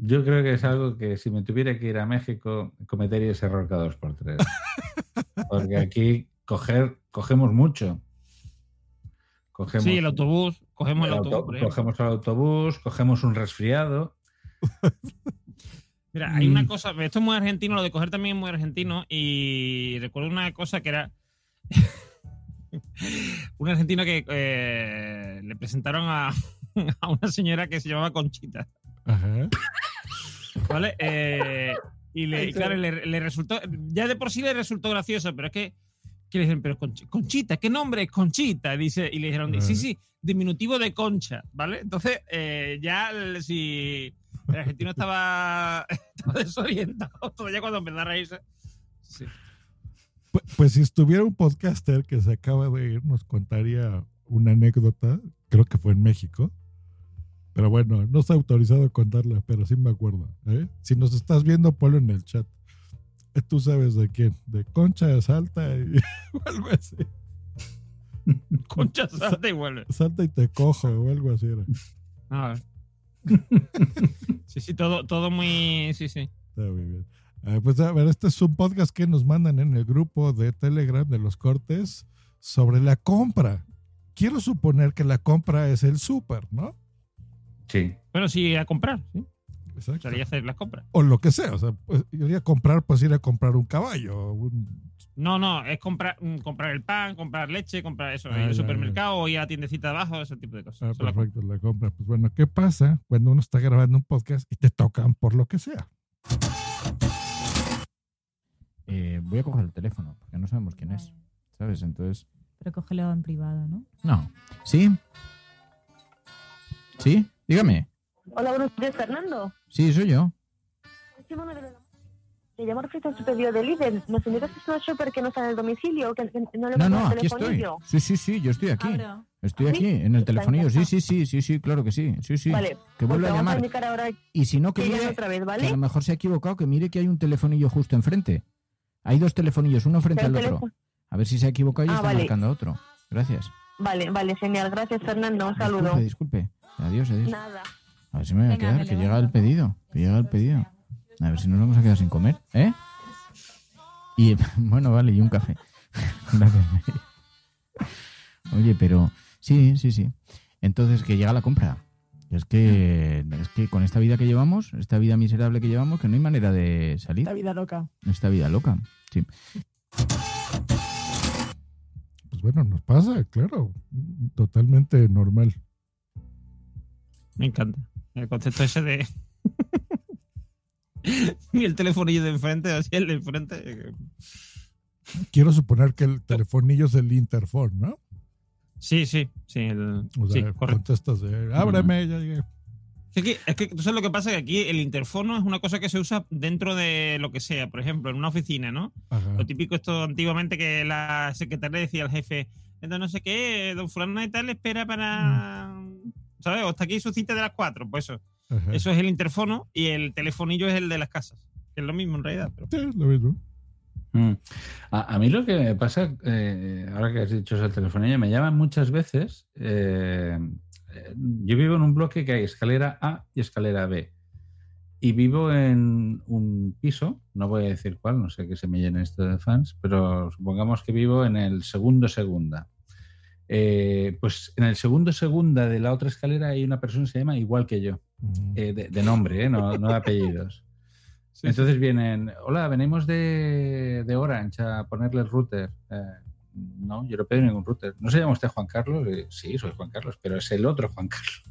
Yo creo que es algo que si me tuviera que ir a México, cometería ese error cada dos por tres. [laughs] Porque aquí coger, cogemos mucho. Cogemos, sí, el autobús, cogemos el, el autobús. auto- cogemos el autobús, cogemos un resfriado. Mira, hay Mm. una cosa, esto es muy argentino, lo de coger también es muy argentino, y recuerdo una cosa que era [laughs] un argentino que eh, le presentaron a, [laughs] a una señora que se llamaba Conchita, Ajá. ¿vale? Eh, y le, claro, le, le resultó, ya de por sí le resultó gracioso, pero es que, que le dijeron, pero Conch- Conchita, ¿qué nombre es Conchita? Dice, y le dijeron, sí, Ajá. sí, diminutivo de concha, ¿vale? Entonces, eh, ya el- si el argentino estaba, [laughs] estaba desorientado, todavía cuando empezó a reírse. Sí. Pu- Pues si estuviera un podcaster que se acaba de ir, nos contaría una anécdota, creo que fue en México. Pero bueno, no está autorizado a contarla, pero sí me acuerdo. ¿eh? Si nos estás viendo, ponlo en el chat. Eh, Tú sabes de quién, de Concha Salta y [laughs] o algo así. [laughs] Concha salta y vuelve. Salta y te cojo o algo así era. A [laughs] ver. Sí, sí, todo, todo muy. Sí, sí. Está muy bien. Ah, pues a ver, este es un podcast que nos mandan en el grupo de Telegram de los cortes sobre la compra. Quiero suponer que la compra es el súper, ¿no? Sí. Bueno, sí, a comprar, sí. Exacto. Salía a hacer las compras. O lo que sea. O sea, pues, ir a comprar, pues ir a comprar un caballo. un- No, no, es comprar, mm, comprar el pan, comprar leche, comprar eso, Ah, ir al ya, supermercado o ir a la tiendecita de abajo, ese tipo de cosas. Ah, perfecto, la compra. Pues bueno, ¿qué pasa cuando uno está grabando un podcast y te tocan por lo que sea? Eh, voy a coger el teléfono, porque no sabemos quién es. ¿Sabes? Entonces. Pero cógelo en privado, ¿no? No. ¿Sí? ¿Sí? Dígame. Hola, buenos días, Fernando. Sí, soy yo. Le llamo a su pedido de líder. Nos indica que es una shopper que no está en el domicilio, que no le No, no, aquí estoy. Sí, sí, sí, yo estoy aquí. Estoy ¿Sí? aquí, en el telefonillo. Sí, sí, sí, sí, sí, claro que sí. Sí, sí. Vale, Que pues vuelva a a llamar. Y si no, que mire. otra vez, ¿vale? que a lo mejor se ha equivocado, que mire que hay un telefonillo justo enfrente. Hay dos telefonillos, uno frente al otro. A ver si se ha equivocado y Ah, está vale. marcando a otro. Gracias. Vale, vale, genial. Gracias, Fernando. Un saludo. Disculpe, disculpe. Adiós, adiós. Nada. A ver si me voy a Venga, quedar, que llega el pedido. Que llega el pedido. A ver si nos vamos a quedar sin comer, ¿eh? Y [laughs] bueno, vale, y un café. [laughs] Gracias. Oye, pero sí, sí, sí. Entonces, que llega la compra. Es que, es que con esta vida que llevamos, esta vida miserable que llevamos, que no hay manera de salir. Esta vida loca. Esta vida loca, sí. Pues bueno, nos pasa, claro. Totalmente normal. Me encanta. El concepto ese de. y [laughs] el telefonillo de enfrente, así el de enfrente. Quiero suponer que el telefonillo es el interphone, ¿no? Sí, sí, sí. El, O sea, sí, contestas de, ábreme, ya llegué. Es que, es que tú sabes lo que pasa, que aquí el interfono es una cosa que se usa dentro de lo que sea. Por ejemplo, en una oficina, ¿no? Ajá. Lo típico esto antiguamente que la secretaria decía al jefe, entonces no sé qué, don fulano de tal espera para, ¿sabes? O está aquí su cita de las 4, pues eso. Ajá. Eso es el interfono y el telefonillo es el de las casas, que es lo mismo en realidad. Pero... Sí, lo mismo. Mm. A, a mí lo que me pasa, eh, ahora que has dicho eso telefonillo, me llaman muchas veces. eh, eh, yo vivo en un bloque que hay escalera A y escalera B. Y vivo en un piso, no voy a decir cuál, no sé que se me llene esto de fans, pero supongamos que vivo en el segundo segunda. Eh, pues en el segundo segunda de la otra escalera hay una persona que se llama igual que yo, eh, de, de nombre, eh, no, no de [laughs] apellidos. Entonces vienen, hola, venimos de, de Orange a ponerle el router. Eh, no, yo no pedí ningún router. ¿No se llama usted Juan Carlos? Eh, sí, soy Juan Carlos, pero es el otro Juan Carlos.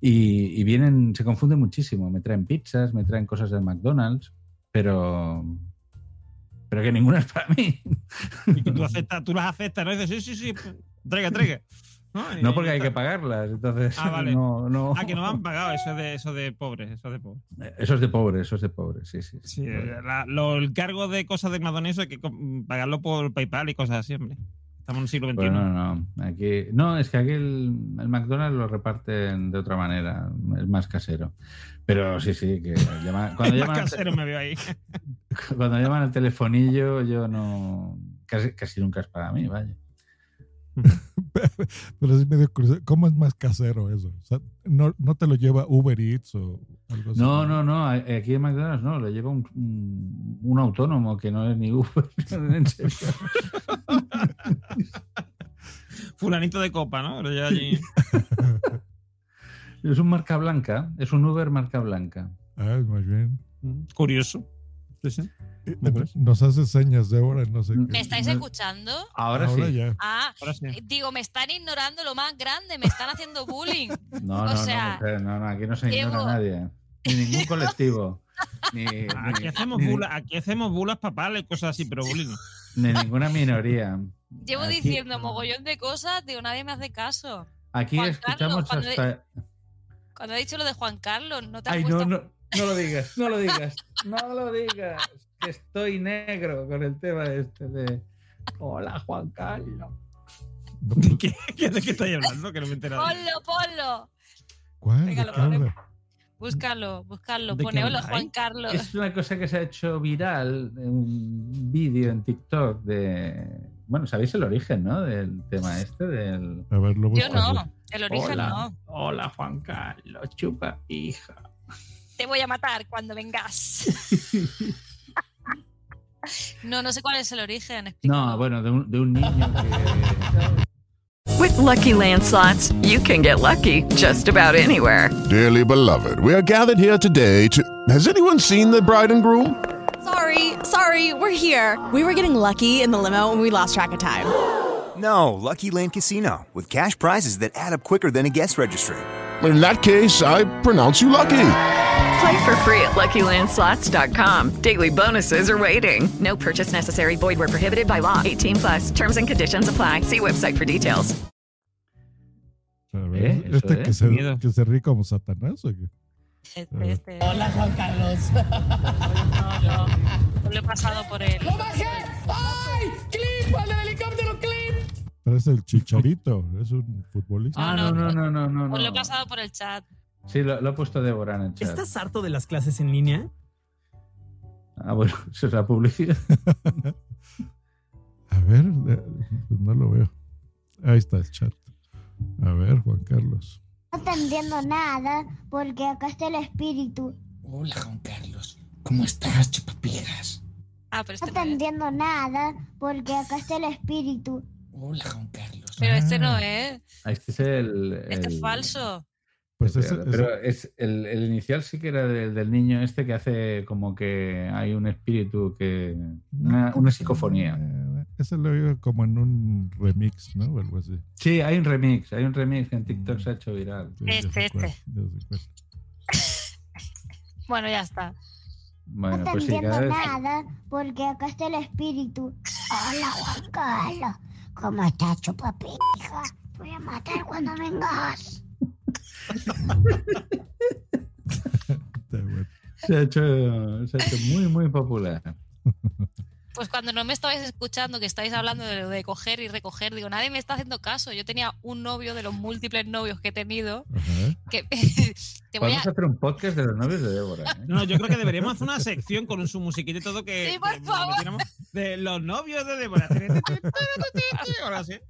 Y, y vienen, se confunden muchísimo. Me traen pizzas, me traen cosas del McDonald's, pero, pero que ninguna es para mí. Y que tú, aceptas, tú las aceptas, ¿no? Y dices, sí, sí, sí, traiga, traiga. ¿No? Porque hay que pagarlas, entonces Ah, vale. no, no. Ah, que no han pagado, eso es de, eso de pobres, eso es de pobres. Eso es de pobre, eso es de pobre, sí, sí. Sí, la- lo- el cargo de cosas de McDonald's hay que pagarlo por PayPal y cosas así, hombre. Estamos en el siglo XXI. Pues no, no, aquí, no, es que aquí el, el McDonald's lo reparten de otra manera, es más casero. Pero sí, sí, que llama- [laughs] cuando, Es llaman, casero me veo ahí. [laughs] cuando llaman al telefonillo, yo no. Casi, casi nunca es para mí, vaya. [laughs] Pero es medio curioso. ¿Cómo es más casero eso? O sea, ¿no, no te lo lleva Uber Eats o algo así? No, no, no, aquí en McDonald's no, lo lleva un, un, un autónomo que no es ni Uber. [laughs] en serio. [laughs] Fulanito de copa, ¿no? Lo lleva allí. Es un marca blanca, es un Uber marca blanca. Ah, muy bien. Curioso. Sí, sí. Eh, Nos hace señas de hora, no sé ¿Me qué. estáis escuchando? Ahora, Ahora sí. ya. Ah, Ahora sí. eh, digo, me están ignorando lo más grande, me están haciendo bullying. [laughs] No, o no, sea, no, mujer, no, no, aquí no se ignora a nadie. Ni ningún [laughs] colectivo. [laughs] Ni, Aquí ni- hacemos, ni- bulas, aquí hacemos bulas papales y cosas así, pero bullying. ni ninguna minoría. llevo Aquí- diciendo mogollón de cosas, digo, nadie me hace caso. Aquí Juan escuchamos Carlos, cuando hasta. Cuando he dicho lo de Juan Carlos, no te has Ay, puesto no, no, no lo digas, no lo digas, no lo digas. Que estoy negro con el tema este de. Hola, Juan Carlos. [laughs] ¿Qué, qué- de qué estáis hablando? Que no me he enterado. Ponlo, ponlo. ¿Cuál? Venga, ¿De lo? Búscalo, búscalo. ¿De Pone hola? Juan Carlos. Es una cosa que se ha hecho viral, un vídeo en TikTok de. Bueno, sabéis el origen, ¿no? Del tema este, del. A ver, lo Yo no, el origen Hola, no. hola, Juan Carlos, chupa, hija. Te voy a matar cuando vengas. [laughs] no, no sé cuál es el origen. explícalo. No, bueno, de un, de un niño que. With Lucky Land slots, you can get lucky just about anywhere. Dearly beloved, we are gathered here today to. Has anyone seen the bride and groom? Sorry, sorry, we're here. We were getting lucky in the limo and we lost track of time. No, Lucky Land Casino, with cash prizes that add up quicker than a guest registry. In that case, I pronounce you lucky. Play for free at LuckyLandSlots.com. Daily bonuses are waiting. No purchase necessary. Void were prohibited by law. 18 plus. Terms and conditions apply. See website for details. ¿Eh? ¿Este es. que, se, Miedo. que se ríe como Satanás o qué? Este, este. Hola, Juan Carlos. [laughs] No, yo lo he pasado por él. ¡Lo bajé! ¡Ay! ¡Clip! ¡Al del helicóptero, clip! Parece el chicharito, es un futbolista. Ah, no, no, no, no, no. Os lo he no. pasado por el chat. Sí, lo, lo he puesto Débora en el chat. ¿Estás harto de las clases en línea? Ah, bueno, [laughs] eso es la publicidad. [laughs] A ver, eh, pues no lo veo. Ahí está el chat. A ver, Juan Carlos. No te entiendo nada porque acá está el espíritu. Hola, Juan Carlos. ¿Cómo estás, chupapiegas? Ah, pero No este te no es. entiendo nada porque acá está el espíritu. Hola, Juan Carlos. Pero este Ah. no es. Ah, Este es el. Este es el- falso. Pues pero es el, el inicial sí que era del, del niño este que hace como que hay un espíritu que. Una, una psicofonía. eh, ese lo oigo como en un remix, ¿no? O algo así. Sí, hay un remix, hay un remix que en TikTok se ha hecho viral. Sí, Este, cuál, este. Bueno, ya está. Bueno, no te pues sí, entiendo vez. nada porque acá está el espíritu. Hola, Juan Carlos. ¿Cómo estás, chupapija? Voy a matar cuando vengas. Se ha hecho, se ha hecho muy, muy popular. Pues cuando no me estabais escuchando, que estáis hablando de lo de coger y recoger, digo, nadie me está haciendo caso. Yo tenía un novio de los múltiples novios que he tenido. Que te voy a. Podemos hacer un podcast de los novios de Débora. ¿eh? No, yo creo que deberíamos hacer una sección con su musiquita y todo que. Sí, por que favor. De los novios de Débora. Ahora sí.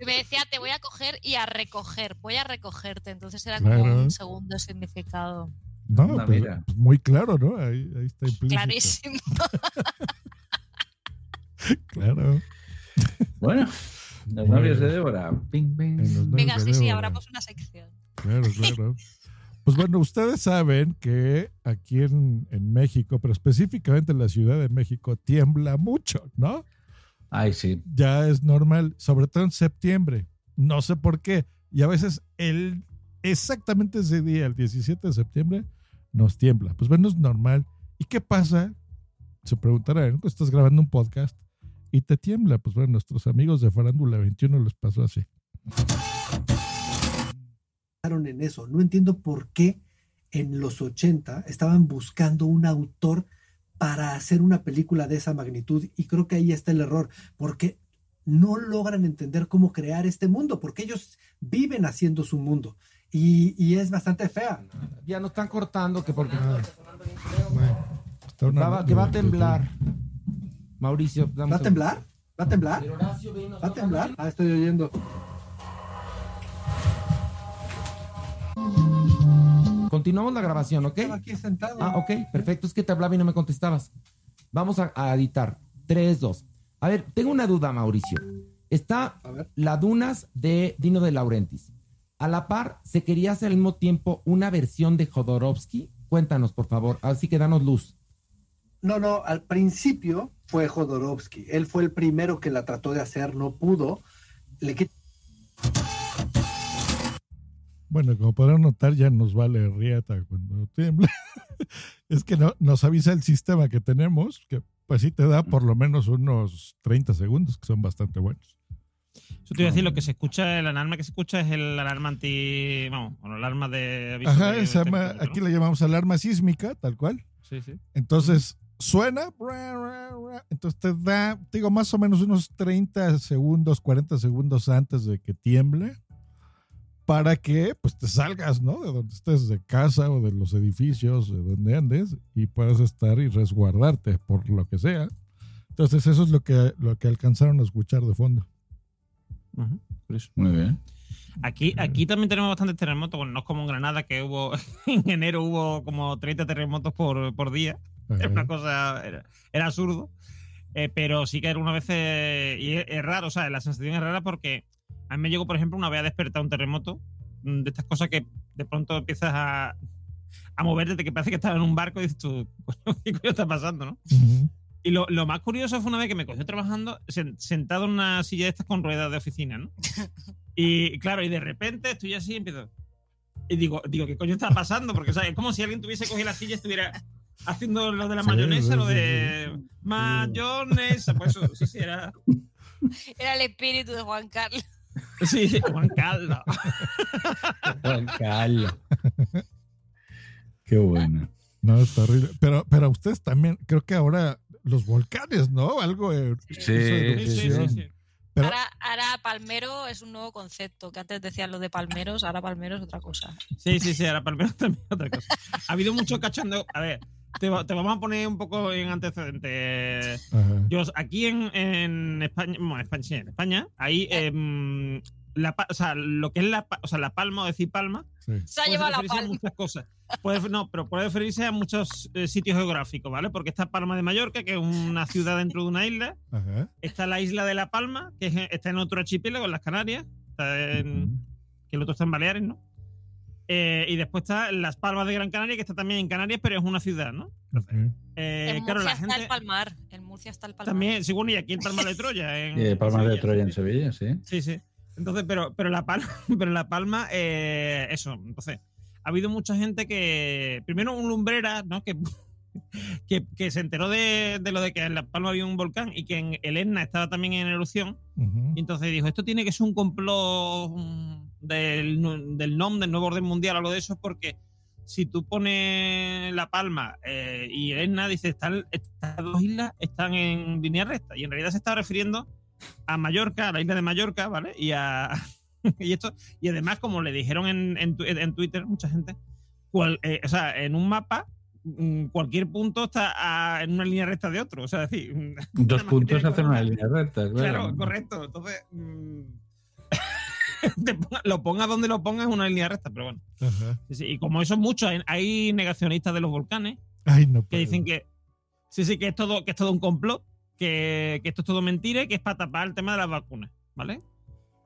Y me decía, te voy a coger y a recoger. Voy a recogerte. Entonces era Claro. como un segundo significado. No, Anda, pues, mira. muy claro, ¿no? Ahí, ahí está implícito. Clarísimo. [laughs] Claro. Bueno, los novios de Débora. Ping, ping. Venga, sí, sí, abramos una sección. Claro, [laughs] claro. Pues bueno, ustedes saben que aquí en, en México, pero específicamente en la Ciudad de México, tiembla mucho, ¿no? Ay, sí. Ya es normal, sobre todo en septiembre. No sé por qué. Y a veces el exactamente ese día, el 17 de septiembre, nos tiembla. Pues bueno, es normal. ¿Y qué pasa? Se preguntarán, pues estás grabando un podcast y te tiembla. Pues bueno, nuestros amigos de Farándula 21 les pasó así. en eso. No entiendo por qué en los 80 estaban buscando un autor para hacer una película de esa magnitud y creo que ahí está el error, porque no logran entender cómo crear este mundo, porque ellos viven haciendo su mundo y, y es bastante fea. Ya nos están cortando que porque Está una- va, que va a temblar. Mauricio, dame ¿Va a temblar? ¿Va a temblar? ¿Va a temblar? Ah, estoy oyendo. Continuamos la grabación, ¿ok? Estaba aquí sentado. Ah, ok, perfecto. Es que te hablaba y no me contestabas. Vamos a, a editar. 3, 2. A ver, tengo una duda, Mauricio. Está la Dunas de Dino de Laurentiis. A la par, ¿se quería hacer al mismo tiempo una versión de Jodorowsky? Cuéntanos, por favor. Así que danos luz. No, no, al principio fue Jodorowsky. Él fue el primero que la trató de hacer, no pudo. Le quit- Bueno, como podrán notar, ya nos vale riata cuando tiembla. [laughs] es que no, nos avisa el sistema que tenemos, que pues sí te da por lo menos unos 30 segundos, que son bastante buenos. Eso te iba a decir, lo que se escucha, el alarma que se escucha es el alarma anti. Vamos, bueno, el alarma de aviso Ajá, de- se de terremoto, ¿no? aquí le llamamos alarma sísmica, tal cual. Sí, sí. Entonces, suena, entonces te da, te digo, más o menos unos 30 segundos, 40 segundos antes de que tiemble, para que pues te salgas, ¿no? De donde estés, de casa o de los edificios, de donde andes, y puedas estar y resguardarte por lo que sea. Entonces, eso es lo que, lo que alcanzaron a escuchar de fondo. Muy bien. Aquí, aquí también tenemos bastantes terremotos. Bueno, no es como en Granada, que hubo [laughs] en enero hubo como 30 terremotos por, por día. Era una cosa, era, era absurdo. Eh, pero sí que algunas veces, y es, es raro, o sea, la sensación es rara porque a mí me llegó, por ejemplo, una vez a despertar un terremoto, mm, de estas cosas que de pronto empiezas a, a moverte, que parece que estás en un barco y dices tú, [laughs] "Coño, ¿qué coño está pasando, no? Y lo, lo más curioso fue una vez que me cogió trabajando sen- sentado en una silla de estas con ruedas de oficina, ¿no? [laughs] Y claro, y de repente estoy así y empiezo. Y digo, digo, ¿qué coño está pasando? Porque o sea, es como si alguien tuviese cogido la silla y estuviera haciendo lo de la Sí, mayonesa, sí, lo sí, de mayonesa. Pues eso, sí, sí, era. [laughs] Era el espíritu de Juan Carlos. Sí, sí, Juan Carlos. Juan Carlos. Qué bueno. No, está horrible. Pero, pero a ustedes también, creo que ahora los volcanes, ¿no? Algo de, Sí, sí, sí. Pero- Ahora, ahora palmero es un nuevo concepto, que antes decían lo de palmeros, ahora palmero es otra cosa. Sí, sí, sí, ahora palmero [laughs] también otra cosa. Ha habido mucho cachondeo. A ver, te, va- te vamos a poner un poco en antecedentes. Yo, aquí en, en España, bueno, en España, sí, en España, ahí, em, la, o sea, lo que es la, o sea, la palma o decir palma, Se ha llevado la referirse a palma. muchas cosas. Puede, no, pero puede referirse a muchos eh, sitios geográficos, ¿vale? Porque está Palma de Mallorca, que es una ciudad dentro de una isla. Ajá. Está la isla de La Palma, que es- está en otro archipiélago, en las Canarias. Está en- que el otro está en Baleares, ¿no? Eh, y después está Las Palmas de Gran Canaria, que está también en Canarias, pero es una ciudad, ¿no? Eh, en claro, Murcia la está gente el palmar. En Murcia está el palmar. también, sí, bueno, y aquí en Palma de Troya. [laughs] En, Y de Palma en de. Troya en Sevilla, sí. Sí, sí. Entonces, pero, pero La Palma, [laughs] pero La Palma, eh, eso. Entonces, ha habido mucha gente que. Primero, un lumbrera, ¿no? Que, [laughs] que, que se enteró de, de lo de que en La Palma había un volcán y que en el Etna estaba también en erupción. Y entonces dijo: Esto tiene que ser un complot del, del NOM, del nuevo orden mundial, algo de eso, porque si tú pones La Palma eh, y Etna, dice, están, estas dos islas están en línea recta. Y en realidad se está refiriendo a Mallorca, a la isla de Mallorca, ¿vale? Y a. [laughs] y esto, y además, como le dijeron en, en, Twitter, mucha gente, cual- eh, o sea, en un mapa, mm, cualquier punto está a- en una línea recta de otro. O sea, decir, [laughs] Dos [laughs] puntos hacen una línea recta, claro. Claro, correcto. Entonces, mm, [laughs] ponga- lo pongas donde lo pongas es una línea recta, pero bueno. Ajá. Y como eso es mucho, hay, negacionistas de los volcanes Ay, no que dicen que sí, sí, que es todo, que es todo un complot, que, que esto es todo mentira y que es para tapar el tema de las vacunas, ¿vale?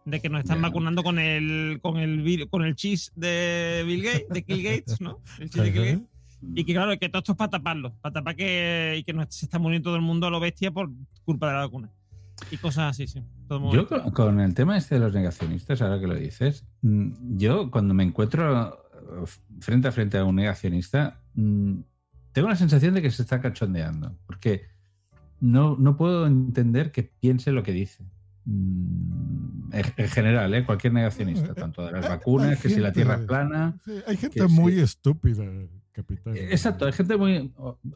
De que nos están vacunando con el con el con el cheese de Bill Gates, de Bill Gates, ¿no? [laughs] El cheese de Bill Gates. Y que claro, que todo esto es para taparlo, para tapar que, y que nos- se está muriendo todo el mundo a lo bestia por culpa de la vacuna. Y cosas así, sí. Todo muy Yo con, con el tema este de los negacionistas, ahora que lo dices, mm, yo cuando me encuentro eh, frente a frente a un negacionista, mm, tengo la sensación de que se está cachondeando, porque no, no puedo entender que piense lo que dice. Mm, En, en general, ¿eh? cualquier negacionista, tanto de las vacunas, que si la Tierra es plana. Sí, hay gente muy si- estúpida, capitán. Exacto, hay gente muy,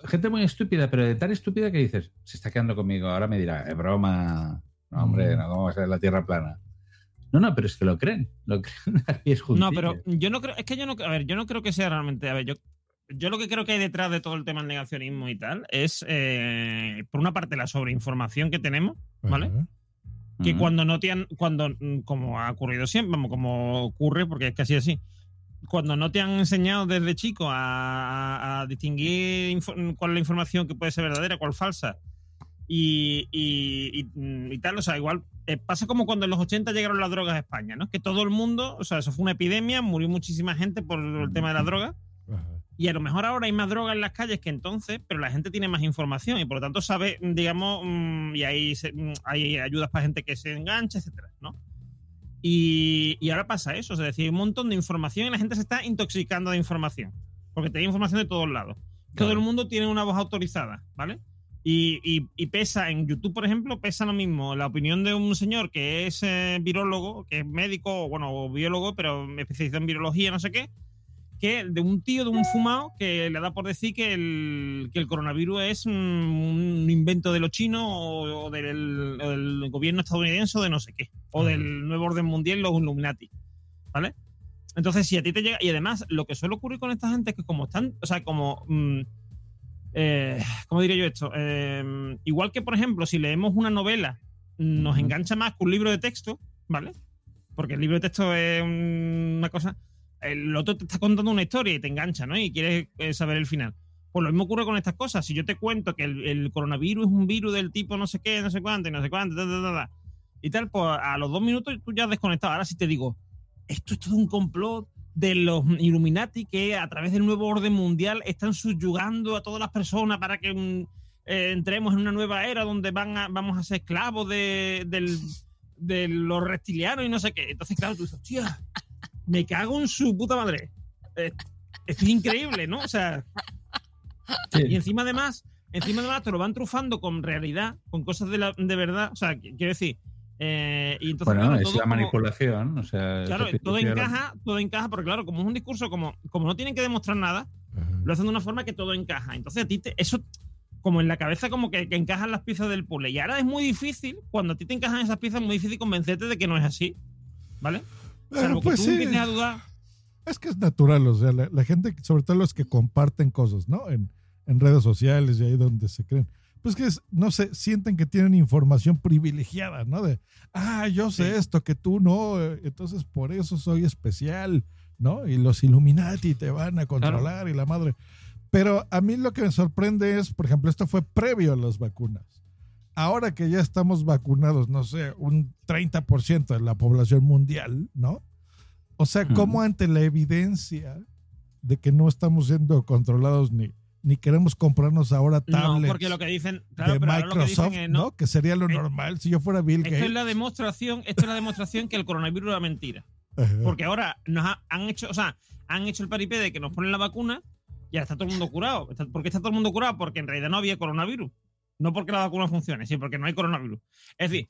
gente muy estúpida, pero de tan estúpida que dices, se está quedando conmigo, ahora me dirá, es broma, no, hombre, Mm. no, ¿cómo va a ser la Tierra plana? No, no, pero es que lo creen, lo creen [laughs] pies No, pero yo no creo, es que yo no, a ver, yo no creo que sea realmente, a ver, yo, yo lo que creo que hay detrás de todo el tema del negacionismo y tal es, eh, por una parte, la sobreinformación que tenemos, ¿vale? Que cuando no te han, cuando, mm, como ha ocurrido siempre, vamos, como ocurre, porque es casi así, cuando no te han enseñado desde chico a, a- a distinguir cuál es la información que puede ser verdadera, cuál falsa, y, y- y- y tal, o sea, igual eh, pasa como cuando en los 80 llegaron las drogas a España, ¿no? Que todo el mundo, o sea, eso fue una epidemia, murió muchísima gente por el tema de la droga. Y a lo mejor ahora hay más droga en las calles que entonces, pero la gente tiene más información y por lo tanto sabe, digamos, mm, y hay, mm, hay ayudas para gente que se engancha, etcétera, ¿no? Y, y ahora pasa eso, es decir, hay un montón de información y la gente se está intoxicando de información, porque te da información de todos lados. Todo el mundo tiene una voz autorizada, ¿vale? Y, y- y pesa, en YouTube, por ejemplo, pesa lo mismo la opinión de un señor que es eh, virólogo, que es médico, bueno, o biólogo, pero especializado en virología, no sé qué, que de un tío, de un fumado, que le da por decir que el, que el coronavirus es un, un invento de los chinos o, o del, o del gobierno estadounidense o de no sé qué, o del nuevo orden mundial, los Illuminati, ¿vale? Entonces, si a ti te llega, y además, lo que suele ocurrir con esta gente es que como están, o sea, como... mm, eh, ¿Cómo diría yo esto? Eh, igual que, por ejemplo, si leemos una novela, nos engancha más que un libro de texto, ¿vale? Porque el libro de texto es un- una cosa. El otro te está contando una historia y te engancha, ¿no? Y quieres eh, saber el final. Pues lo mismo ocurre con estas cosas. Si yo te cuento que el, coronavirus es un virus del tipo no sé qué, no sé cuánto, y no sé cuánto, ta, ta, ta, y tal, pues a los dos minutos tú ya has desconectado. Ahora si te digo, esto es todo un complot de los Illuminati que a través del nuevo orden mundial están subyugando a todas las personas para que mm, eh, entremos en una nueva era donde van a- vamos a ser esclavos de, de los reptilianos y no sé qué. Entonces, claro, tú dices, hostia, me cago en su puta madre. Eh, Esto es increíble, ¿no? O sea, y encima además, encima además te lo van trufando con realidad, con cosas de, la, de verdad. O sea, qu- quiero decir, eh, y entonces, Bueno, claro, es la como- manipulación, o sea... Claro, todo encaja, todo encaja, porque claro, como es un discurso, como, como no tienen que demostrar nada, lo hacen de una forma que todo encaja. Entonces a ti te- eso, como en la cabeza, como que, que encajan las piezas del puzzle. Y ahora es muy difícil, cuando a ti te encajan esas piezas, es muy difícil convencerte de que no es así. ¿Vale? Bueno, Salvo pues que tú sí. Es que es natural, o sea, la, la gente, sobre todo los que comparten cosas, ¿no? En, en redes sociales y ahí donde se creen. Pues que, es, no sé, sienten que tienen información privilegiada, ¿no? De, ah, yo sé esto que tú no, eh, entonces por eso soy especial, ¿no? Y los Illuminati te van a controlar y la madre. Pero a mí lo que me sorprende es, por ejemplo, esto fue previo a las vacunas. Ahora que ya estamos vacunados, no sé, un 30% de la población mundial, ¿no? O sea, ¿cómo ante la evidencia de que no estamos siendo controlados ni, ni queremos comprarnos ahora No, tablets porque lo que dicen, claro, de pero ahora lo que dicen Microsoft, es, ¿no? Que sería lo normal si yo fuera Bill Esto Gates. es la demostración, esto es la demostración que el coronavirus era mentira. Porque ahora nos ha- han hecho, o sea, han hecho el paripé de que nos ponen la vacuna y ahora está todo el mundo curado. ¿Por qué está todo el mundo curado? Porque en realidad no había coronavirus. No porque la vacuna funcione, sino porque no hay coronavirus. Es decir,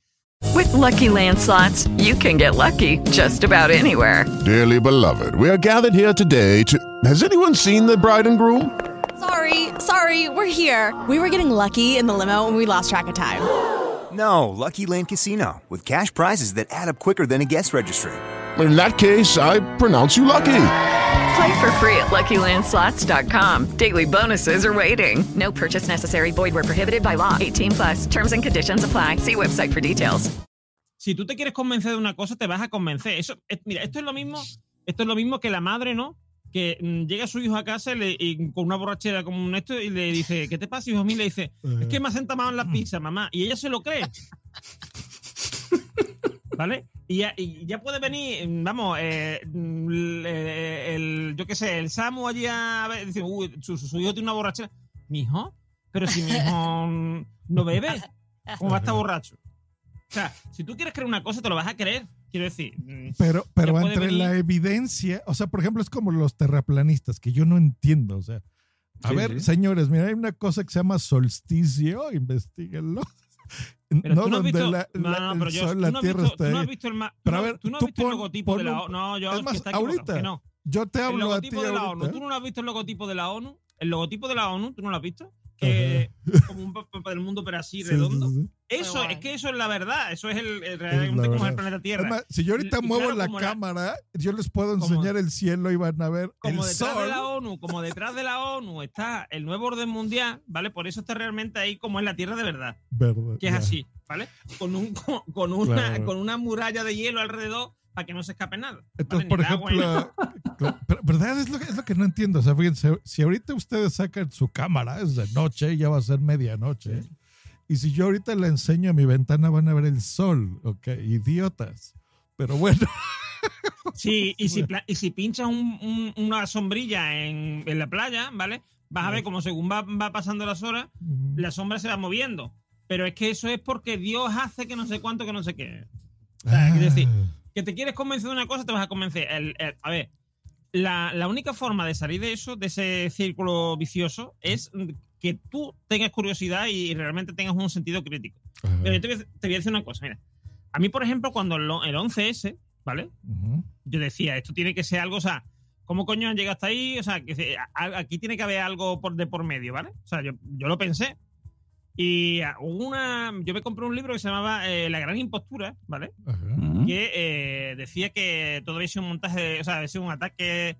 With Lucky Land slots, you can get lucky just about anywhere. Dearly beloved, we are gathered here today to. Has anyone seen the bride and groom? Sorry, sorry, we're here. We were getting lucky in the limo and we lost track of time. No, Lucky Land Casino, with cash prizes that add up quicker than a guest registry. In that case, I pronounce you lucky. Play for free at LuckyLandSlots.com. Daily bonuses are waiting. No purchase necessary. Void were prohibited by law. 18 plus. Terms and conditions apply. See website for details. Si tú te quieres convencer de una cosa, te vas a convencer. Eso, es- mira, esto es lo mismo, esto es lo mismo que la madre, ¿no? Que mm, llega su hijo a casa y le- y con una borrachera como un esto y le dice, ¿qué te pasa, hijo mío? Le dice, es que me ha sentado mal en la pizza, mamá. Y ella se lo cree. [laughs] ¿Vale? Y ya, y ya puede venir, mm, vamos, eh, mm, el, eh, el- yo qué sé, el Samu allí a ver, dice, uy, su, su- hijo tiene una borrachera. ¿Mi hijo? Pero si mi hijo [laughs] no bebe, ¿cómo va a estar borracho? O sea, si tú quieres creer una cosa, te lo vas a creer. Quiero decir. mm, Pero, pero entre venir- la evidencia, o sea, por ejemplo, es como los terraplanistas, que yo no entiendo, o sea, a Sí, ver, sí. señores, mira, hay una cosa que se llama solsticio, [laughs] investiguenlo. Pero no tú no has visto, la, no, la- no, pero yo, sol, tú la no has tierra visto, está tú no has ahí. visto el ma- Pero a ver, tú no has tú visto el pon- logotipo de la ONU. No, yo es más, ahorita, que no. yo te El hablo a ti logotipo de la ONU. ¿Tú no has visto el logotipo de la ONU? El logotipo de la ONU, ¿tú no lo has visto? Que como un mapa del mundo, pero así Sí, sí, redondo. sí. Eso, es que eso es la verdad. Eso es el, el- Es como es el planeta Tierra. Es si yo ahorita Y muevo claro, la cámara, yo les puedo como- enseñar el cielo y van a ver como el detrás sol. de la ONU, como detrás de la ONU está el nuevo orden mundial, ¿vale? Por eso está realmente ahí como en la Tierra de verdad, Verdad, que es así, ¿vale? Con un con, con una Claro. con una muralla de hielo alrededor para que no se escape nada. Entonces, ¿vale? por el ejemplo, [laughs] pero, ¿verdad? Es lo, que- es lo que no entiendo. O sea, fíjense, si ahorita ustedes sacan su cámara, es de noche, ya va a ser medianoche. Y si yo ahorita le enseño a mi ventana, van a ver el sol. Ok, idiotas. Pero bueno. [laughs] Sí, y si, y si pinchas un- un- una sombrilla en, en la playa, ¿vale? Vas a ver como según va, va pasando las horas, la sombra se va moviendo. Pero es que eso es porque Dios hace que no sé cuánto, que no sé qué. O sea, quiero decir, que te quieres convencer de una cosa, te vas a convencer. El- el- a ver, la, la única forma de salir de eso, de ese círculo vicioso, es que tú tengas curiosidad y realmente tengas un sentido crítico. Pero yo te voy, a, te voy a decir una cosa, mira. A mí, por ejemplo, cuando el, el 11S, ¿vale? Yo decía, esto tiene que ser algo, o sea, ¿cómo coño han llegado hasta ahí? O sea, que se- a- aquí tiene que haber algo por, de por medio, ¿vale? O sea, yo, yo lo pensé. Y una. Yo me compré un libro que se llamaba eh, La Gran Impostura, ¿vale? Que eh, decía que todo había sido un montaje, o sea, había sido un ataque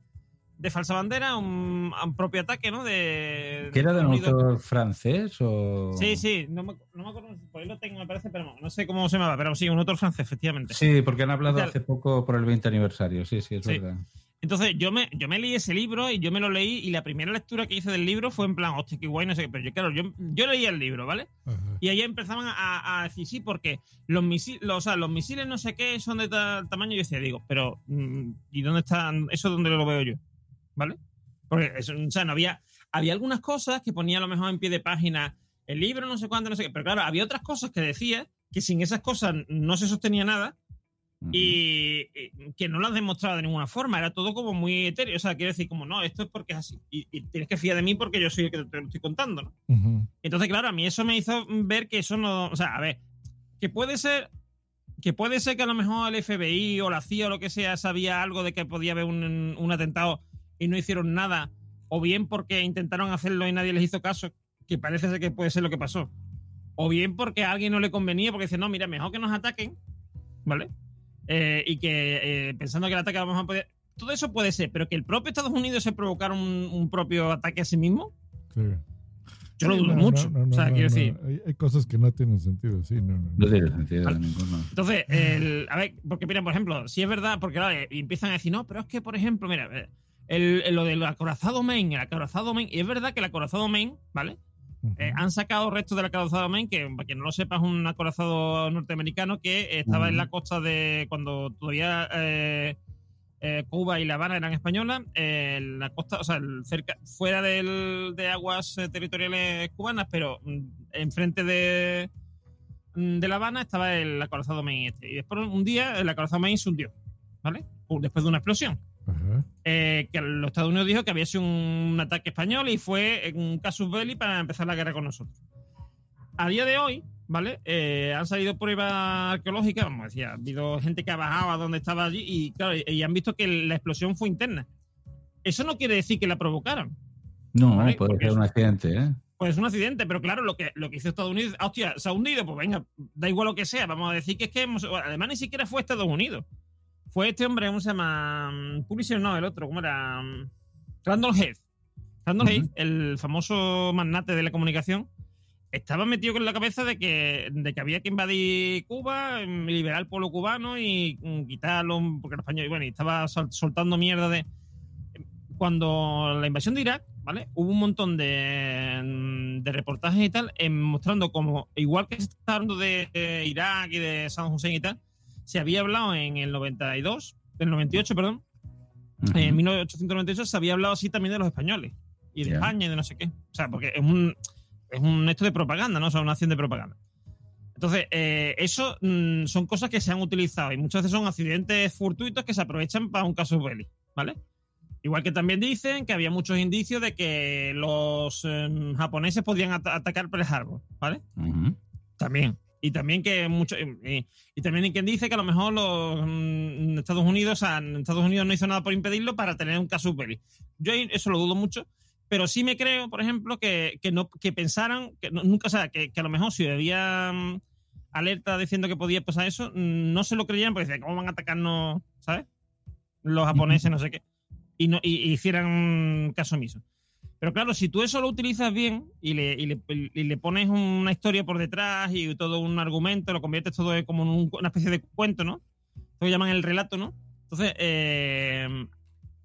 de falsa bandera, un, un propio ataque, ¿no? De. ¿Que era de un autor francés o...? Sí, sí, no me, no me acuerdo, por ahí lo tengo, me parece, pero no, no sé cómo se llamaba, pero sí, un autor francés, efectivamente. Sí, porque han hablado hace poco por el 20 aniversario, sí, sí, es Sí. verdad. Entonces yo me, yo me leí ese libro y yo me lo leí y la primera lectura que hice del libro fue en plan, hostia, qué guay, no sé qué, pero yo, claro, yo, yo leí el libro, ¿vale? Y ahí empezaban a, a decir, sí, porque los misiles, los, o sea, los misiles no sé qué son de tal tamaño, y yo decía, digo, pero mm, ¿y dónde están? ¿Eso dónde lo veo yo? ¿Vale? Porque eso, o sea, no había, había algunas cosas que ponía a lo mejor en pie de página el libro, no sé cuánto, no sé qué, pero claro, había otras cosas que decía que sin esas cosas no se sostenía nada y, y que no lo has demostrado de ninguna forma, era todo como muy etéreo, o sea, quiero decir, como no, esto es porque es así, y, y tienes que fiar de mí porque yo soy el que te lo estoy contando, ¿no? Entonces, claro, a mí eso me hizo ver que eso no, o sea, a ver, que puede ser que puede ser que a lo mejor el FBI o la CIA o lo que sea sabía algo de que podía haber un, un atentado y no hicieron nada, o bien porque intentaron hacerlo y nadie les hizo caso, que parece ser que puede ser lo que pasó, o bien porque a alguien no le convenía porque dice, no, mira, mejor que nos ataquen, ¿vale? Eh, y que eh, pensando que el ataque a lo mejor podía... Todo eso puede ser, pero que el propio Estados Unidos se provocara un, un propio ataque a sí mismo, Sí. yo lo dudo no, mucho. no, no, o sea, no, quiero no. decir, Hay, hay cosas que no tienen sentido, sí, no, no. No tiene sentido ninguno. Entonces, el- a ver, porque mira, por ejemplo, si es verdad, porque claro, empiezan a decir, no, pero es que, por ejemplo, mira, eh, el, el- lo del acorazado Maine, el acorazado Maine, y es verdad que el acorazado Maine, ¿vale? Eh, han sacado restos del acorazado Maine, que para quien no lo sepa, es un acorazado norteamericano que estaba en la costa de cuando todavía eh, eh, Cuba y La Habana eran españolas, en la costa, o sea, el cerca, fuera del- de aguas territoriales cubanas, pero mm, enfrente de, mm, de La Habana estaba el acorazado Maine este. Y después un día el acorazado Maine se hundió, ¿vale? Después de una explosión. Eh, que los Estados Unidos dijo que había sido un ataque español y fue un casus belli para empezar la guerra con nosotros. A día de hoy, ¿vale? Eh, han salido pruebas arqueológicas, vamos, decía, ha habido gente que ha bajado a donde estaba allí y, claro, y han visto que la explosión fue interna. Eso no quiere decir que la provocaron. No, ¿vale? puede Porque ser un accidente, ¿eh? Pues es un accidente, pero claro, lo que, lo que hizo Estados Unidos, hostia, se ha hundido, pues venga, da igual lo que sea, vamos a decir que es que hemos- además ni siquiera fue Estados Unidos. Fue este hombre, ¿cómo se llama? Mm, Pulitzer, no, el otro, ¿cómo era? Mm, Randall Heath. Randall Ujú. Heath, el famoso magnate de la comunicación, estaba metido con la cabeza de que, de que había que invadir Cuba, mm, liberar al pueblo cubano y quitarlo, porque los españoles, bueno, y estaba sol- soltando mierda de, cuando la invasión de Irak, ¿vale? Hubo un montón de, de reportajes y tal, en- mostrando como, igual que se está hablando de, de Irak y de Saddam Hussein y tal, se había hablado en el 92, el 98, perdón, en 1898 se había hablado así también de los españoles y de. España y de no sé qué. O sea, porque es un, es un esto de propaganda, ¿no? O sea, una acción de propaganda. Entonces, eh, eso mm, son cosas que se han utilizado y muchas veces son accidentes fortuitos que se aprovechan para un caso belli, ¿vale? Igual que también dicen que había muchos indicios de que los em, japoneses podían ata- atacar Pearl Harbor, ¿vale? También. Y también que mucho y, y también hay quien dice que a lo mejor los mm, Estados Unidos, o sea, Estados Unidos no hizo nada por impedirlo para tener un caso belli. Yo eso lo dudo mucho, pero sí me creo, por ejemplo, que, que no que pensaran que no- nunca, o sea, que, que a lo mejor si había mm, alerta diciendo que podía pasar eso, mm, no se lo creían porque decían, ¿cómo van a atacarnos, ¿sabes? Los japoneses, no sé qué. Y, no, y, y hicieran caso omiso. Pero claro, si tú eso lo utilizas bien y le, y le, y le pones una historia por detrás y todo un argumento, lo conviertes todo como en un- una especie de cuento, ¿no? Lo llaman el relato, ¿no? Entonces, eh,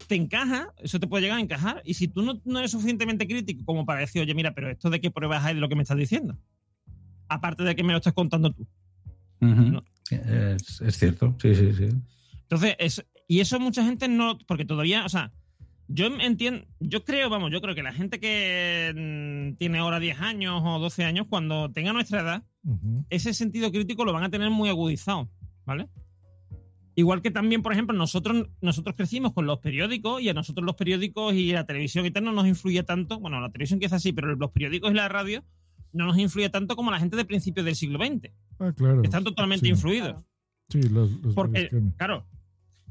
te encaja, eso te puede llegar a encajar. Y si tú no, no eres suficientemente crítico como para decir, oye, mira, pero esto de qué pruebas hay de lo que me estás diciendo. Aparte de que me lo estás contando tú. Es cierto, sí, sí, sí. Entonces, es, y eso mucha gente no, porque todavía, o sea, yo entiendo, yo creo, vamos, yo creo que la gente que mm, tiene ahora 10 años o 12 años, cuando tenga nuestra edad, ese sentido crítico lo van a tener muy agudizado, ¿vale? Igual que también, por ejemplo, nosotros, nosotros crecimos con los periódicos y a nosotros los periódicos y la televisión y tal no nos influye tanto, bueno, la televisión quizás sí, pero los periódicos y la radio no nos influye tanto como la gente de principios del siglo XX. Ah, claro. Están totalmente Sí. influidos. Sí, los, los Porque, claro,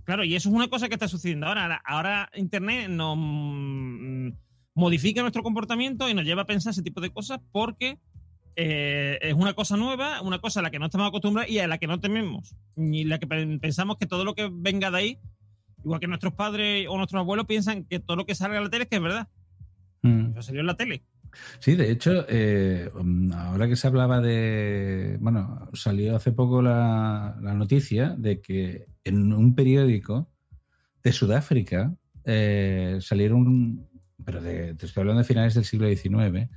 claro, y eso es una cosa que está sucediendo ahora. Ahora, Internet nos mm, modifica nuestro comportamiento y nos lleva a pensar ese tipo de cosas porque eh, es una cosa nueva, una cosa a la que no estamos acostumbrados y a la que no tememos. Ni la que pen- pensamos que todo lo que venga de ahí, igual que nuestros padres o nuestros abuelos piensan que todo lo que salga en la tele es que es verdad. Mm. Eso salió en la tele. Sí, de hecho, eh, um, ahora que se hablaba de. Bueno, salió hace poco la, la noticia de que en un periódico de Sudáfrica eh, salieron. Pero de, te estoy hablando de finales del siglo XIX.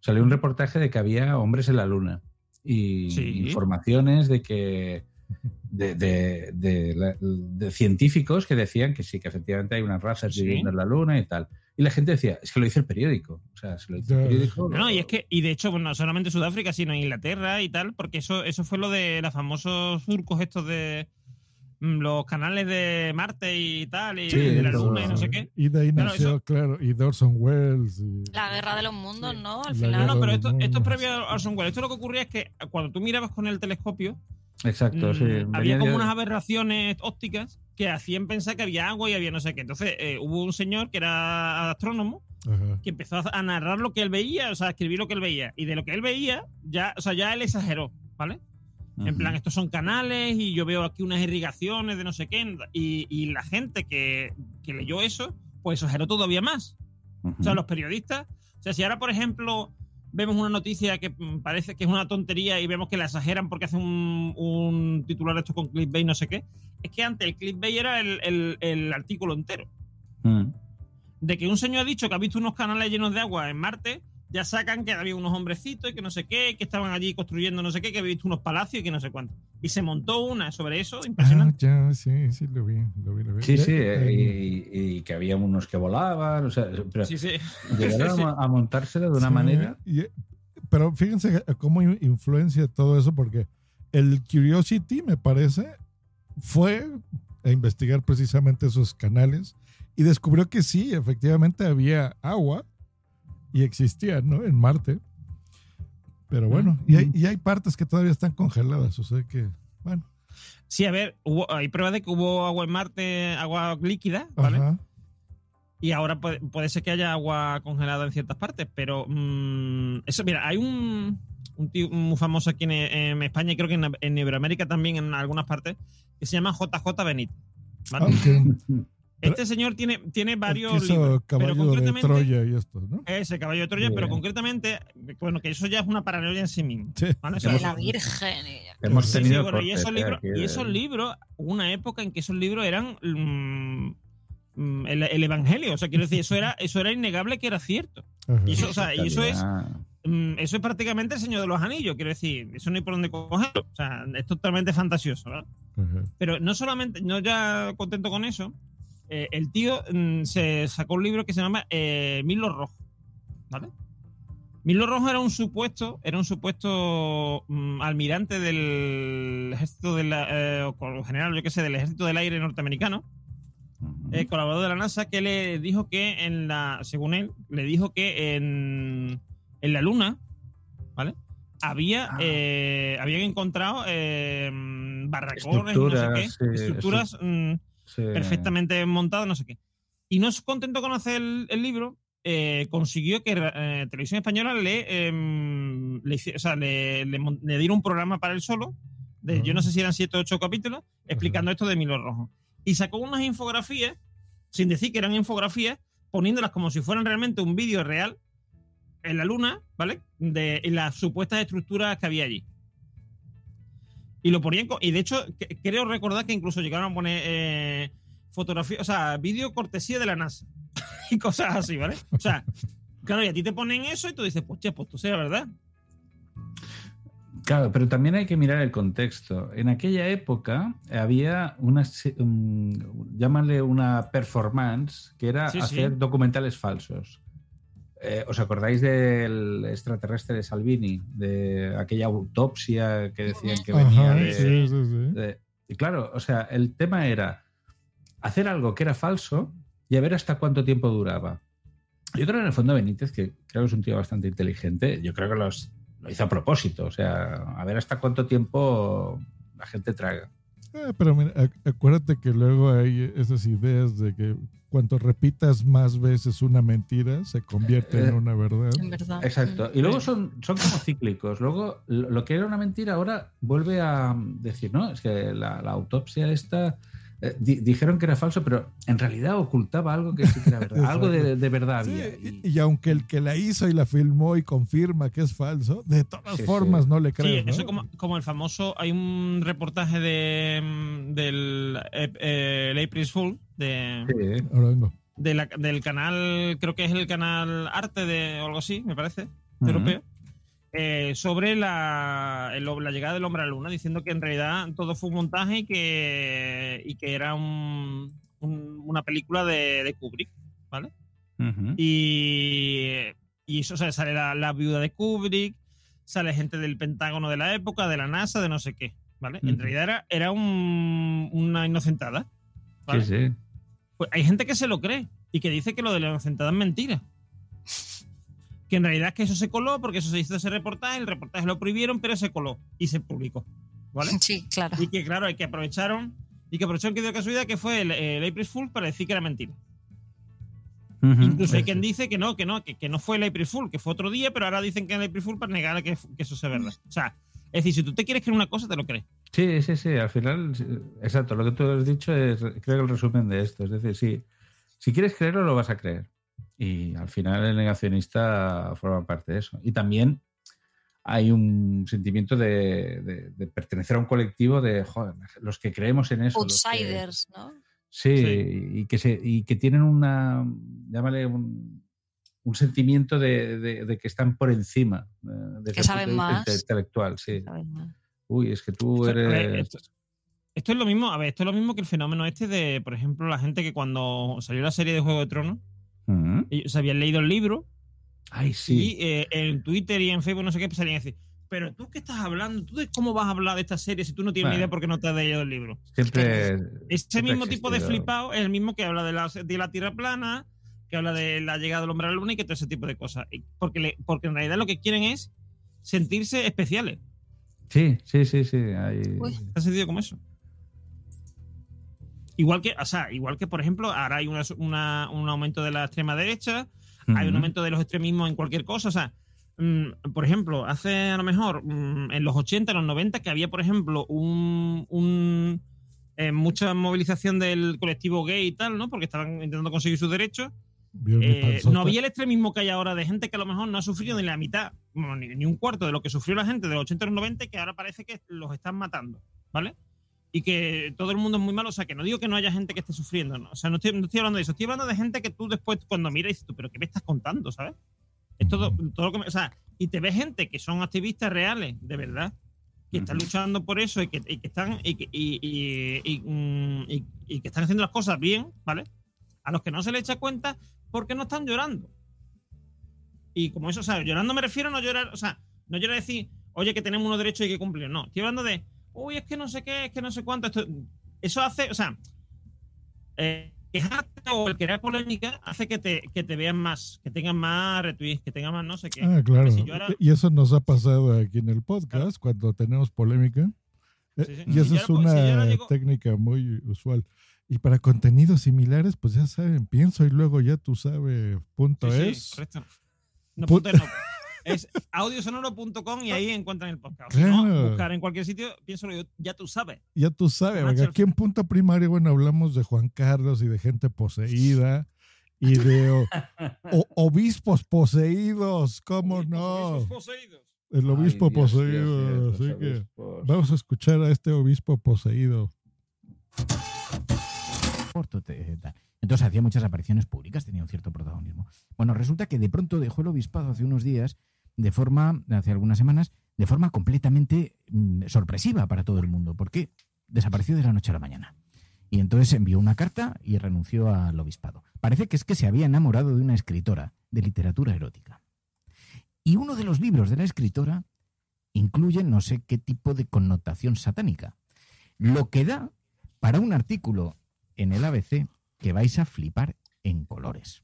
Salió un reportaje de que había hombres en la luna y Sí. informaciones de que. De, de- de la- de científicos que decían que sí, que efectivamente hay unas razas Sí. viviendo en la luna y tal. Y la gente decía, es que lo dice el periódico. O sea, se lo dice el periódico. No, y es que, y de hecho, bueno, no solamente Sudáfrica, sino en Inglaterra y tal, porque eso, eso fue lo de los famosos surcos estos de mm, los canales de Marte y tal, y Sí, de la todo Luna y no sé qué. Y de ahí Claro, nació, eso- claro, y de Orson Welles. y- La guerra de los mundos, ¿no? Al La final. No, pero esto, esto es previo a Orson Welles. Esto lo que ocurría es que cuando tú mirabas con el telescopio, Exacto, mm, sí. había Venía como unas aberraciones ópticas que hacían pensar que había agua y había no sé qué. Entonces eh, hubo un señor que era astrónomo Ajá. que empezó a narrar lo que él veía, o sea, a escribir lo que él veía. Y de lo que él veía, ya, o sea, ya él exageró, ¿vale? En plan, estos son canales y yo veo aquí unas irrigaciones de no sé qué. Y, y la gente que, que leyó eso, pues exageró todavía más. O sea, los periodistas. O sea, si ahora, por ejemplo, vemos una noticia que mm, parece que es una tontería y vemos que la exageran porque hacen un, un titular esto con clickbait, no sé qué, es que antes el clickbait era el, el- el artículo entero. Mm. De que un señor ha dicho que ha visto unos canales llenos de agua en Marte, ya sacan que había unos hombrecitos y que no sé qué, que estaban allí construyendo no sé qué, que había visto unos palacios y que no sé cuánto. Y se montó una sobre eso, Ah, impresionante. ya, sí, sí, lo vi, lo vi, lo vi. Sí, sí, Eh, eh, y, y que había unos que volaban, o sea, pero Sí, sí. llegaron [laughs] a Sí. a, montárselo de una Sí, manera. y- pero fíjense cómo in- influencia todo eso, porque el Curiosity, me parece, fue a investigar precisamente esos canales y descubrió que sí, efectivamente había agua y existía, ¿no? En Marte. Pero bueno, y hay, y hay partes que todavía están congeladas, o sea que, bueno. Sí, a ver, hubo, hay pruebas de que hubo agua en Marte, agua líquida, ¿vale? Ajá. Y ahora puede, puede ser que haya agua congelada en ciertas partes, pero mm, eso, mira, hay un, un tío muy famoso aquí en, en España y creo que en, en Iberoamérica también en algunas partes, que se llama JJ Benítez. ¿vale? Ok. [laughs] Este señor tiene, tiene varios libros, pero caballo de concretamente Troya y esto, ¿no? ese caballo de Troya, Sí. pero concretamente, bueno, que eso ya es una paranoia en sí mismo. sea, De la Virgen. y- Hemos Sí, sí, tenido bueno, y esos libros, y de- esos libros, hubo una época en que esos libros eran mm, mm, el, el evangelio. O sea, quiero decir, eso era, eso era innegable que era cierto. Y eso, o sea, y eso es, mm, eso es prácticamente el Señor de los Anillos, quiero decir, eso no hay por dónde cogerlo. O sea, es totalmente fantasioso, ¿verdad? Pero no solamente, no ya contento con eso, eh, el tío mm, se sacó un libro que se llama eh, Milo Rojo, ¿vale? Milo Rojo era un supuesto, era un supuesto mm, almirante del ejército de la, eh, general, yo qué sé, del ejército del aire norteamericano, colaborador de la NASA, que le dijo que en la, según él, le dijo que en, en la Luna, ¿vale? Había, eh, habían encontrado eh, barracones, no sé qué, Estructuras, sí, estructuras mm, Sí. perfectamente montadas, no sé qué. Y no es contento con hacer el, el libro, eh, consiguió que eh, Televisión Española le, em, le, o sea, le, le diera un programa para él solo, de, yo no sé si eran siete o ocho capítulos, explicando esto de Milo Rojo. Y sacó unas infografías, sin decir que eran infografías, poniéndolas como si fueran realmente un vídeo real en la luna, ¿vale? De las supuestas estructuras que había allí. Y lo ponían, y de hecho, que- creo recordar que incluso llegaron a poner eh, fotografía, o sea, vídeo cortesía de la NASA [laughs] y cosas así, ¿vale? O sea, claro, y a ti te ponen eso y tú dices, pues, pues tú será verdad. Claro, pero también hay que mirar el contexto. En aquella época había una, un- llámale una performance, que era Sí, sí. hacer documentales falsos. Eh, ¿Os acordáis del extraterrestre de Salvini? De aquella autopsia que decían que venía Ajá, de, sí, sí, sí. de- Y claro, o sea, el tema era hacer algo que era falso y a ver hasta cuánto tiempo duraba. Yo creo en el fondo Benítez, que creo que es un tío bastante inteligente, yo creo que los, lo hizo a propósito, o sea, a ver hasta cuánto tiempo la gente traga. Eh, pero mira, ac- acuérdate que luego hay esas ideas de que cuanto repitas más veces una mentira, se convierte en Eh, una verdad. Exacto. Y luego son, son como cíclicos. Luego, lo lo que era una mentira ahora vuelve a decir, no, es que la, la autopsia esta eh, di- dijeron que era falso, pero en realidad ocultaba algo que sí que era verdad. [laughs] algo de, de verdad Sí, había. y, y aunque el que la hizo y la filmó y confirma que es falso, de todas Sí, formas sí. no le Sí, crees. ¿no? eso como, como el famoso, hay un reportaje de mm, del eh, eh, el April Fool de, Ahora vengo. de la- del canal, creo que es el canal Arte de o algo así, me parece, Ujú. europeo, eh, sobre la, el- la llegada del hombre a la luna, diciendo que en realidad todo fue un montaje y que, y que era un- un- una película de, de Kubrick, ¿vale? Y, y eso, o sea, sale la, la viuda de Kubrick, sale gente del Pentágono de la época, de la NASA, de no sé qué, ¿vale? En realidad era, era un- una inocentada. ¿vale? Sí, sí. Pues hay gente que se lo cree y que dice que lo de la inocentada es mentira. Que en realidad es que eso se coló porque eso se hizo ese reportaje, el reportaje lo prohibieron, pero se coló y se publicó. ¿Vale? [laughs] Sí, claro. Y que claro, hay que aprovecharon y que aprovecharon que dio casualidad que fue el, el April Fool para decir que era mentira. Incluso hay quien dice que no, que no, que, que no fue el April Fool, que fue otro día, pero ahora dicen que es el April Fool para negar que, que eso sea verdad. O sea, es decir, si tú te quieres creer una cosa, te lo crees. Sí, sí, sí. Al final, sí, exacto. Lo que tú has dicho es, creo que el resumen de esto. Es decir, si, si quieres creerlo, lo vas a creer. Y al final el negacionista forma parte de eso. Y también hay un sentimiento de, de- de pertenecer a un colectivo de joder, los que creemos en eso. que- Outsiders, ¿no? Sí, Sí. Y, que se, y que tienen una, llámale un, un sentimiento de, de- de que están por encima. eh, desde Que saben de más. intelectual, sí. Saben más. Uy, es que tú Esto- a ver, eres... esto, esto es lo mismo, a ver, esto es lo mismo que el fenómeno este de, por ejemplo, la gente que cuando salió la serie de Juego de Tronos, Ujú. ellos se habían leído el libro Ay, y sí. eh, en Twitter y en Facebook no sé qué pues salían a decir, pero tú qué estás hablando, tú de cómo vas a hablar de esta serie si tú no tienes ni idea porque no te has leído el libro. Siempre. Ese siempre mismo tipo de flipado es el mismo que habla de la, de la Tierra plana, que habla de la llegada del hombre a la luna y que todo ese tipo de cosas. Y Porque, le- porque en realidad lo que quieren es sentirse especiales. Sí, sí, sí, sí. hay- sencillo como eso. Igual que, o sea, igual que, por ejemplo, ahora hay una- una- un aumento de la extrema derecha, hay un aumento de los extremismos en cualquier cosa. O sea, mm, por ejemplo, hace a lo mejor mm, en los 80, en los 90, que había, por ejemplo, un, un, eh, mucha movilización del colectivo gay y tal, ¿no? Porque estaban intentando conseguir sus derechos. ¿Vieron mi Eh, no había el extremismo que hay ahora de gente que a lo mejor no ha sufrido ni la mitad, bueno, ni, ni un cuarto de lo que sufrió la gente de los 80 y los 90 y que ahora parece que los están matando, ¿vale? Y que todo el mundo es muy malo, o sea, que no digo que no haya gente que esté sufriendo, ¿no? o sea, no estoy, no estoy hablando de eso, estoy hablando de gente que tú después cuando miras dices tú, pero ¿qué me estás contando, ¿sabes? Es todo, todo lo que me- o sea, y te ves gente que son activistas reales, de verdad, que están luchando por eso y que, y que están y que, y- y- y, mm, y- que están haciendo las cosas bien, ¿vale? A los que no se les echa cuenta porque no están llorando. Y como eso, o sea, llorando me refiero a no llorar, o sea, no llorar a decir, oye, que tenemos unos derechos y hay que cumplir. No, estoy hablando de, uy, es que no sé qué, es que no sé cuánto. Esto, eso hace, o sea, eh, quejarte o el crear polémica hace que te, que te vean más, que tengan más retweets, que tengan más no sé qué. Ah, claro. Si ahora- Y eso nos ha pasado aquí en el podcast cuando tenemos polémica. Eh, Sí, sí. Y Si esa yo es ahora- si una llego- técnica muy usual. Y para contenidos similares, pues ya saben, pienso y luego ya tú sabes, punto Sí, es. correcto. No, Pu- punto es no. [laughs] Es audiosonoro.com y ahí encuentran el podcast. Si no, Claro. buscar en cualquier sitio, pienso yo, ya tú sabes. Ya tú sabes, porque aquí en Punto Primario, bueno, hablamos de Juan Carlos y de gente poseída y de o- o- [laughs] obispos poseídos, ¿cómo no? El obispo Ay, Dios, poseído, Dios, Dios, así que obispos. vamos a escuchar a este obispo poseído. Tal. Entonces hacía muchas apariciones públicas, tenía un cierto protagonismo. Bueno, resulta que de pronto dejó el obispado hace unos días, de forma, hace algunas semanas, de forma completamente mm, sorpresiva para todo el mundo, porque desapareció de la noche a la mañana. Y entonces envió una carta y renunció al obispado. Parece que es que se había enamorado de una escritora de literatura erótica. Y uno de los libros de la escritora incluye no sé qué tipo de connotación satánica. Lo que da para un artículo en el ABC que vais a flipar en colores.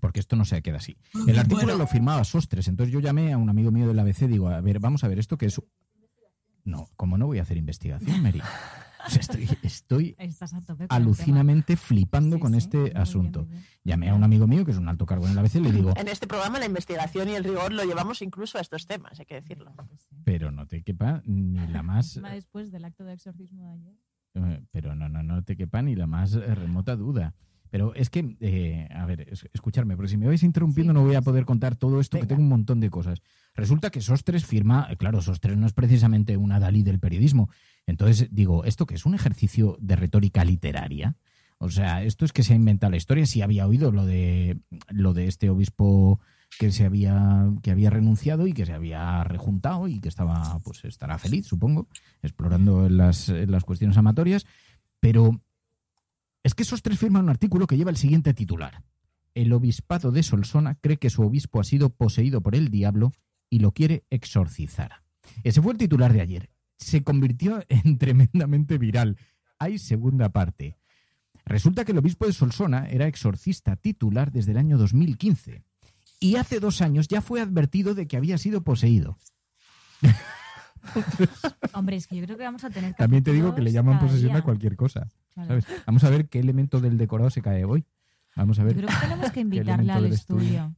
Porque esto no se queda así. El artículo Bueno. lo firmaba Sostres, entonces yo llamé a un amigo mío del ABC, digo, a ver, vamos a ver, esto que es... No, como no voy a hacer investigación, Mary. [laughs] O sea, estoy, estoy con alucinamente flipando con este asunto. Llamé a un amigo mío que es un alto cargo en el ABC y le digo, En este programa la investigación y el rigor lo llevamos incluso a estos temas, hay que decirlo. pero no te quepa ni la más... Después del acto de exorcismo de ayer. Eh, Pero no, no, no te quepa ni la más remota duda. Pero es que, eh, a ver, es- escucharme, porque si me vais interrumpiendo no voy a poder contar todo esto, que tengo un montón de cosas. Resulta que Sostres firma, eh, claro, Sostres no es precisamente una Dalí del periodismo. Entonces digo, ¿esto que es un ejercicio de retórica literaria? O sea, esto es que se ha inventado la historia. Sí había oído lo de, lo de este obispo que se había, que había renunciado y que se había rejuntado y que estaba, pues estará feliz, supongo, explorando las, las cuestiones amatorias. Pero es que esos tres firman un artículo que lleva el siguiente titular. El obispado de Solsona cree que su obispo ha sido poseído por el diablo y lo quiere exorcizar. Ese fue el titular de ayer. Se convirtió [laughs] en tremendamente viral. Hay segunda parte. Resulta que el obispo de Solsona era exorcista titular desde el año 2015 y hace dos años ya fue advertido de que había sido poseído. [laughs] Hombre, es que yo creo que vamos a tener También te digo que le llaman posesión a cualquier cosa. Vamos a ver qué elemento del decorado se cae hoy. Vamos a ver. Yo creo que tenemos que elemento al estudio.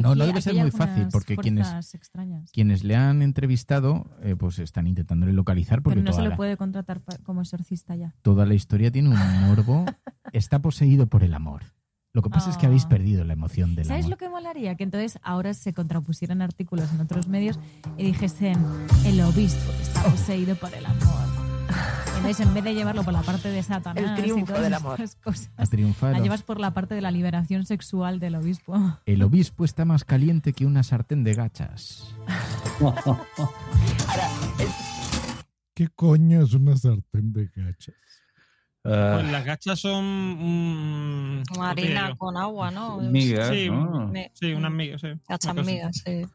No, no debe ser muy fácil, porque quienes, extrañas. quienes le han entrevistado, eh, pues están intentándole localizar porque Pero no se toda, lo la, puede contratar como exorcista ya. toda la historia tiene un morbo. [laughs] Está poseído por el amor. Lo que pasa es que habéis Ah. perdido la emoción del ¿Sabes amor. lo que molaría? Que entonces ahora se contrapusieran artículos en otros medios y dijesen el obispo está poseído por el amor. Entonces, en vez de llevarlo por la parte de Satanás El y triunfo todas del estas cosas, A triunfar. la llevas por la parte de la liberación sexual del obispo. El obispo está más caliente que una sartén de gachas. [laughs] ¿Qué coño es una sartén de gachas? Pues las gachas son. mm, ¿cómo te Harina con agua, ¿no? Migas, Sí, ¿no? Sí, unas migas, sí. Gachas migas, sí.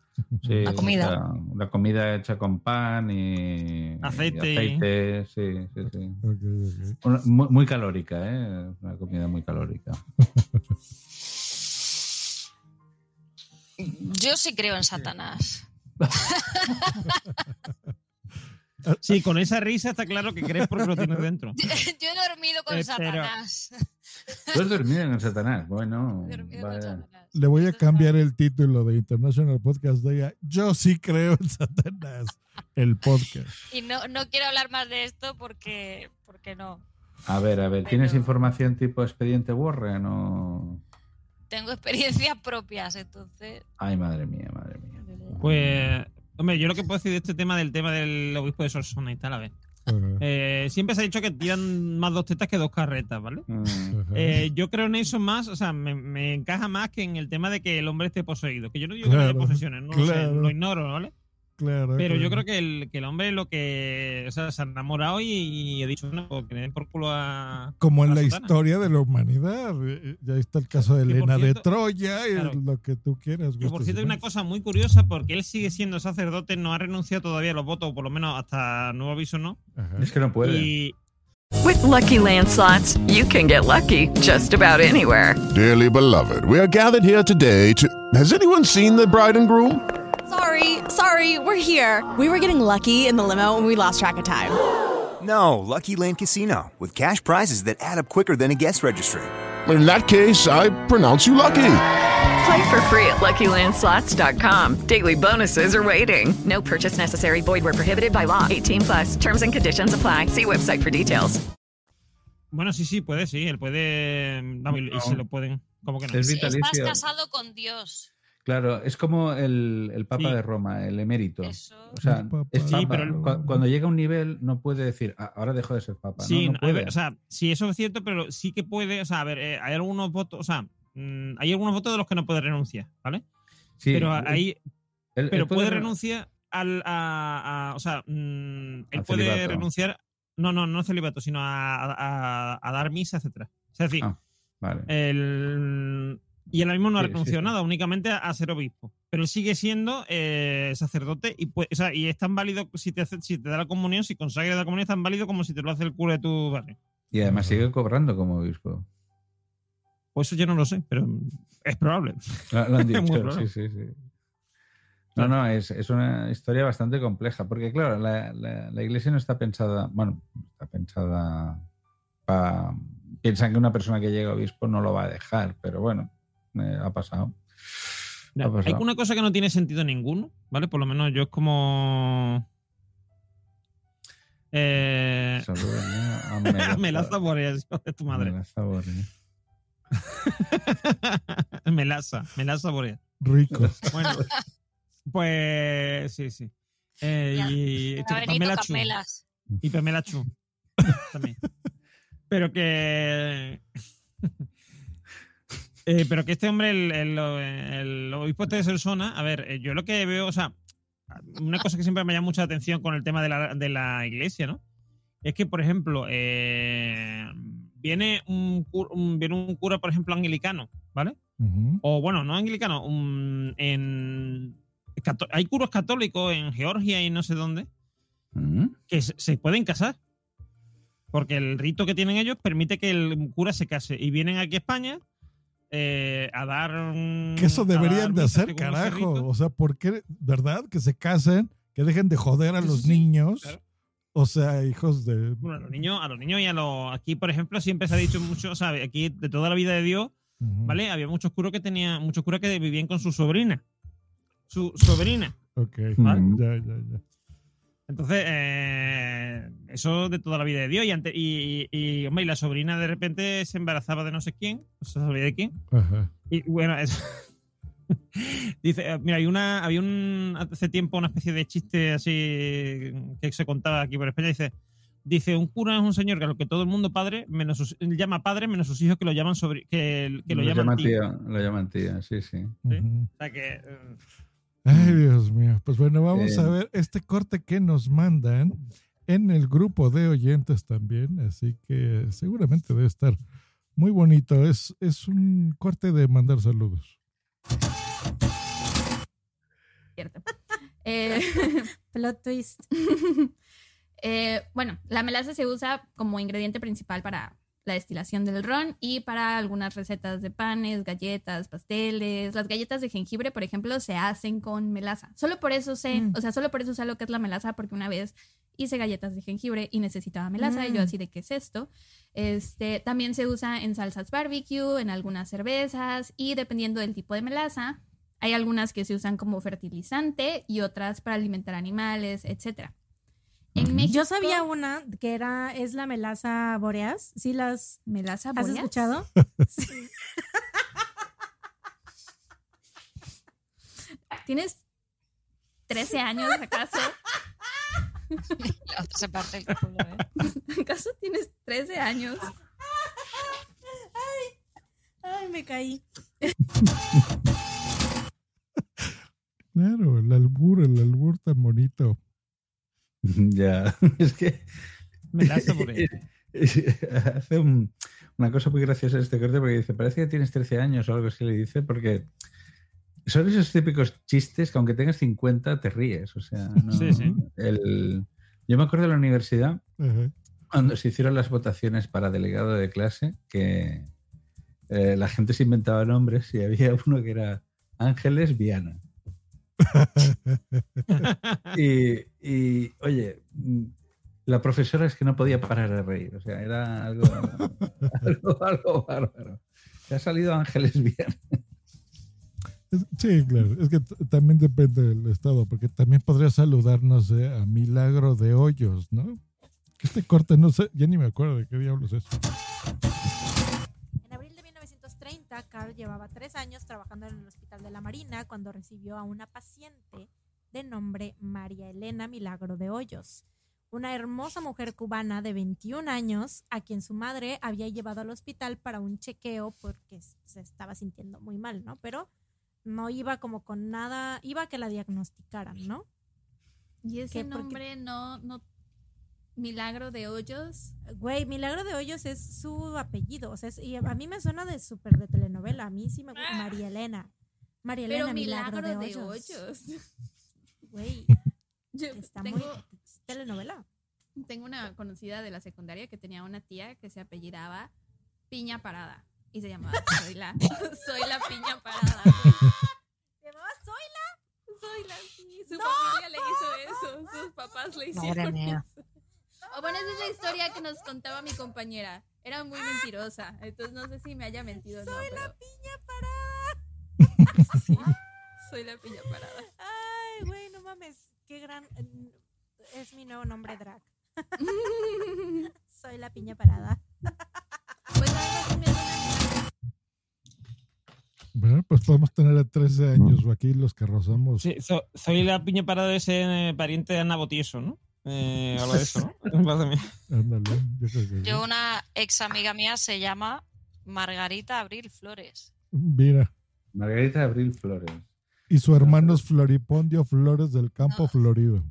Sí, La comida. La, la comida hecha con pan y Aceite. y aceite, sí, sí, sí. Una- muy, muy calórica, ¿eh? Una comida muy calórica. Yo sí creo en Satanás. [laughs] Sí, con esa risa está claro que crees porque lo tienes dentro. [laughs] Yo he dormido con Eh, pero- Satanás. ¿Tú has dormido en el Satanás? Bueno, vaya. Le voy a cambiar el título de International Podcast Day a Yo sí creo en Satanás, el podcast. Y no, no quiero hablar más de esto porque, porque no. A ver, a ver, ¿tienes información tipo expediente Warren o...? Tengo experiencias propias, entonces. Ay, madre mía, madre mía. Pues, hombre, yo lo que puedo decir de este tema del tema del obispo de Solsona y tal, a ver. Eh, siempre se ha dicho que tiran más dos tetas que dos carretas, ¿vale? Eh, yo creo en eso más, o sea, me, me encaja más que en el tema de que el hombre esté poseído. Que yo no digo que no haya Claro, posesiones, no lo sé, claro. lo ignoro, ¿vale? Claro. Pero yo claro. creo que el, que el hombre lo que, o sea, se ha enamorado y, y he dicho, no, que le den por culo a. Como a en la sotana. historia de la humanidad. eh, Ya está el caso de Elena de cierto- Troya y claro. lo que tú quieras. Que por cierto hay una cosa muy curiosa porque él sigue siendo sacerdote, no ha renunciado todavía a los votos, por lo menos hasta nuevo aviso no. Es que no puede. Y With Lucky Land slots, you can get lucky just about anywhere. Dearly beloved, we are gathered here today to. Has anyone seen the bride and groom? Sorry, sorry, we're here. We were getting lucky in the limo and we lost track of time. No, Lucky Land Casino, with cash prizes that add up quicker than a guest registry. In that case, I pronounce you lucky. Play for free at LuckyLandSlots.com. Daily bonuses are waiting. No purchase necessary. Void where prohibited by law. 18 plus. Terms and conditions apply. See website for details. bueno, sí, sí, puede, sí, él puede. Mm, vamos, y- y se lo pueden. ¿Cómo que no? Es Si vitalicio. estás casado con Dios. Claro, es como el, el Papa Sí. de Roma, el emérito. O sea, El Papa es Sí, papa. pero el- Cu- cuando llega a un nivel no puede decir, "Ah, ahora dejo de ser papa. Sí, no a puede. ver, o sea, sí, eso es cierto, pero sí que puede. O sea, a ver, eh, hay algunos votos, o sea, mm, hay algunos votos de los que no puede renunciar, ¿vale? Sí, pero ahí. él- pero él puede, re- renunciar al. A, a- o sea, mm, él puede celibato. renunciar. No, no, no celibato, sino a, a- a dar misa, etcétera. Es decir, Ah, vale. el, y él mismo no ha sí, renunciado sí. nada, únicamente a, a ser obispo. Pero él sigue siendo eh, sacerdote y, pues, o sea, y es tan válido si te, hace- si te da la comunión, si consagra la comunión, es tan válido como si te lo hace el cura de tu barrio. Y además sigue cobrando como obispo. Pues eso yo no lo sé, pero es probable. Lo, lo [laughs] han dicho, probable. sí, sí, sí. No, no, es, es una historia bastante compleja, porque claro, la, la- la iglesia no está pensada, bueno, está pensada para... Piensan que una persona que llega a obispo no lo va a dejar, pero bueno, eh, ha pasado. Mira, Ha pasado. hay una cosa que no tiene sentido ninguno, ¿vale? Por lo menos yo es como. Eh, Saludos, ¿no? [laughs] A Melaza- Boreas, hijo de tu madre. Melaza Boreas. [laughs] Melaza, Melaza Boreas. Rico. Bueno, pues sí, sí. Eh, Ya, y Benito Pamela Chu. Camelas. Y Pamela Chu. También. [laughs] Pero que. Eh, pero que este hombre, el, el, el obispo de Solsona, a ver, eh, yo lo que veo, o sea, una cosa que siempre me llama mucha atención con el tema de la, de la iglesia, ¿no? Es que, por ejemplo, eh, viene, un, cur- un- viene un cura, por ejemplo, anglicano, ¿vale? O bueno, no anglicano, un- en, hay curos católicos en Georgia y no sé dónde que se, se pueden casar. Porque el rito que tienen ellos permite que el cura se case. Y vienen aquí a España eh, a dar. un- Que eso deberían de hacer, carajo. O sea, ¿por qué? ¿Verdad? Que se casen, que dejen de joder a los sí, niños. claro. O sea, hijos de... Bueno, a los niños, a los niños y a los. Aquí, por ejemplo, siempre se ha dicho mucho, ¿sabes? Aquí, de toda la vida de Dios. ¿vale? Había muchos curas que tenían, muchos curas que vivían con su sobrina. Su sobrina. Ok, ¿Vale? ya, ya, ya. Entonces, eh, eso de toda la vida de Dios. Y, ante- y, y, y, hombre, y la sobrina de repente se embarazaba de no sé quién, no se sabía de quién. Ajá. Y bueno, [laughs] eso. Dice, eh, mira, hay una, había un hace tiempo una especie de chiste así que se contaba aquí por España. Dice, dice un cura es un señor que a lo que todo el mundo padre, menos sus- él llama padre, menos sus hijos que lo llaman sobre, que, que lo, llaman tío. Lo llaman tío, sí, sí. Ujú. O sea que, eh, Ay, Dios mío. Pues bueno, vamos Sí. a ver este corte que nos mandan en el grupo de oyentes también. Así que seguramente debe estar muy bonito. Es, es un corte de mandar saludos. Cierto. [laughs] Eh, [laughs] plot twist. [laughs] Eh, bueno, la melaza se usa como ingrediente principal para la destilación del ron y para algunas recetas de panes, galletas, pasteles. Las galletas de jengibre, por ejemplo, se hacen con melaza. Solo por eso sé, Mm. o sea, solo por eso sé lo que es la melaza, porque una vez hice galletas de jengibre y necesitaba melaza y yo Mm. así de qué es esto. Este, también se usa en salsas barbecue, en algunas cervezas y dependiendo del tipo de melaza, hay algunas que se usan como fertilizante y otras para alimentar animales, etcétera. En México, Yo sabía una que era es la melaza boreas. ¿Sí las melaza has boreas? escuchado? Sí. [laughs] ¿Tienes 13 años acaso? La otra se parte el culo, ¿eh? [laughs] ¿Acaso tienes 13 años? Ay, ay, me caí. Claro, el albur, el albur tan bonito. [laughs] Ya, [laughs] es que. Melaza boreas. [laughs] Hace un- una cosa muy graciosa este corte porque dice: Parece que tienes 13 años o algo así, le dice, porque son esos típicos chistes que aunque tengas 50 te ríes. O sea, no- Sí, sí. el- yo me acuerdo de la universidad cuando se hicieron las votaciones para delegado de clase que eh, la gente se inventaba nombres y había uno que era Ángeles Viana. [laughs] y, y, oye, la profesora es que no podía parar de reír, o sea, era algo, [laughs] algo, algo bárbaro. Te ha salido Ángeles. Es- Sí, claro. Es que también depende del estado, porque también podría saludarnos eh, a Milagro de Hoyos, ¿no? Que este corte no sé, ya ni me acuerdo de qué diablos es. Tres años trabajando en el Hospital de la Marina cuando recibió a una paciente de nombre María Elena Milagro de Hoyos, una hermosa mujer cubana de 21 años a quien su madre había llevado al hospital para un chequeo porque se estaba sintiendo muy mal, ¿no? Pero no iba como con nada, iba a que la diagnosticaran, ¿no? Y ese porque- nombre no, no. Milagro de Hoyos. Güey, Milagro de Hoyos es su apellido. O sea, es- y a mí me suena de súper de telenovela. A mí sí me gusta. María Elena. María Elena Pero Milagro, Milagro de de Hoyos. Hoyos. [laughs] Güey, [laughs] Yo está tengo, muy es telenovela. tengo una conocida de la secundaria que tenía una tía que se apellidaba Piña Parada. Y se llamaba [laughs] Soy la, soy la Piña Parada. ¿Se llamaba Zoila? Zoila, sí. Su familia le hizo eso. Sus papás le Madre hicieron mía. eso. O bueno, esa es la historia que nos contaba mi compañera. Era muy mentirosa. Entonces no sé si me haya mentido o no. Soy la piña parada. [laughs] sí, soy la Piña Parada. Ay, güey, no mames. Qué gran. mm, Es mi nuevo nombre drag. [laughs] Soy la piña parada. Pues. Bueno, pues podemos tener a 13 años o aquí los que rozamos. Sí, so- soy la piña parada de ese eh, pariente de Ana Botieso, ¿no? Eh, algo de eso, ¿no? [laughs] Mí. Ándale, yo creo que. Yo, una ex amiga mía se llama Margarita Abril Flores. Mira. Margarita Abril Flores. Y su hermano es Floripondio Flores del Campo Florido.